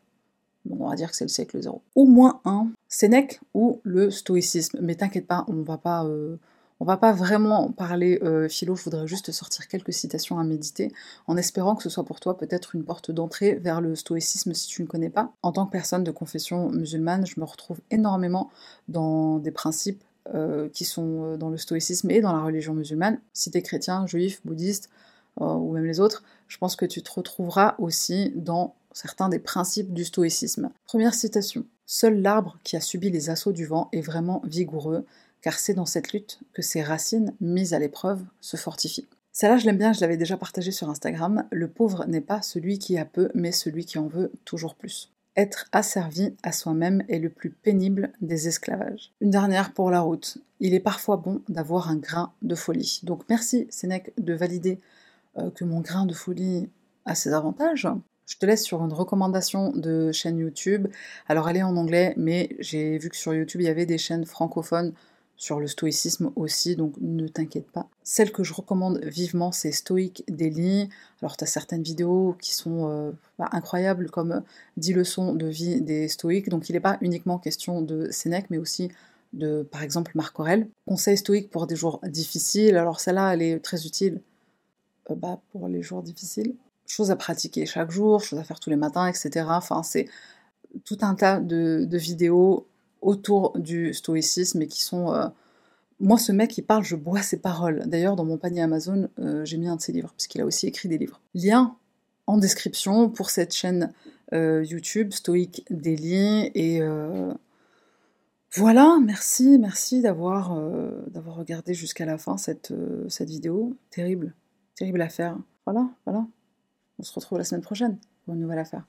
On va dire que c'est le siècle 0. Au moins un, Sénèque ou le stoïcisme. Mais t'inquiète pas, on va pas euh, va pas vraiment parler euh, philo, je voudrais juste sortir quelques citations à méditer, en espérant que ce soit pour toi peut-être une porte d'entrée vers le stoïcisme si tu ne connais pas. En tant que personne de confession musulmane, je me retrouve énormément dans des principes euh, qui sont dans le stoïcisme et dans la religion musulmane. Si tu es chrétien, juif, bouddhiste, ou même les autres, je pense que tu te retrouveras aussi dans certains des principes du stoïcisme. Première citation. Seul l'arbre qui a subi les assauts du vent est vraiment vigoureux car c'est dans cette lutte que ses racines, mises à l'épreuve, se fortifient. Celle-là, je l'aime bien, je l'avais déjà partagée sur Instagram. Le pauvre n'est pas celui qui a peu, mais celui qui en veut toujours plus. Être asservi à soi-même est le plus pénible des esclavages. Une dernière pour la route. Il est parfois bon d'avoir un grain de folie. Donc merci Sénèque de valider euh, que mon grain de folie a ses avantages. Je te laisse sur une recommandation de chaîne YouTube. Alors elle est en anglais, mais j'ai vu que sur YouTube il y avait des chaînes francophones sur le stoïcisme aussi, donc ne t'inquiète pas. Celle que je recommande vivement, c'est Stoic Daily. Alors, tu as certaines vidéos qui sont euh, bah, incroyables, comme 10 leçons de vie des stoïques. Donc, il n'est pas uniquement question de Sénèque, mais aussi de, par exemple, Marc Aurèle. Conseil stoïque pour des jours difficiles. Alors, celle-là, elle est très utile euh, bah, pour les jours difficiles. Chose à pratiquer chaque jour, chose à faire tous les matins, etc. Enfin, c'est tout un tas de vidéos autour du stoïcisme et qui sont... Euh, moi, ce mec, il parle, je bois ses paroles. D'ailleurs, dans mon panier Amazon, euh, j'ai mis un de ses livres, puisqu'il a aussi écrit des livres. Lien en description pour cette chaîne euh, YouTube, Stoïque Daily. Et voilà, merci, merci d'avoir d'avoir regardé jusqu'à la fin cette, cette vidéo. Terrible, terrible affaire. Voilà, voilà. On se retrouve la semaine prochaine pour une nouvelle affaire.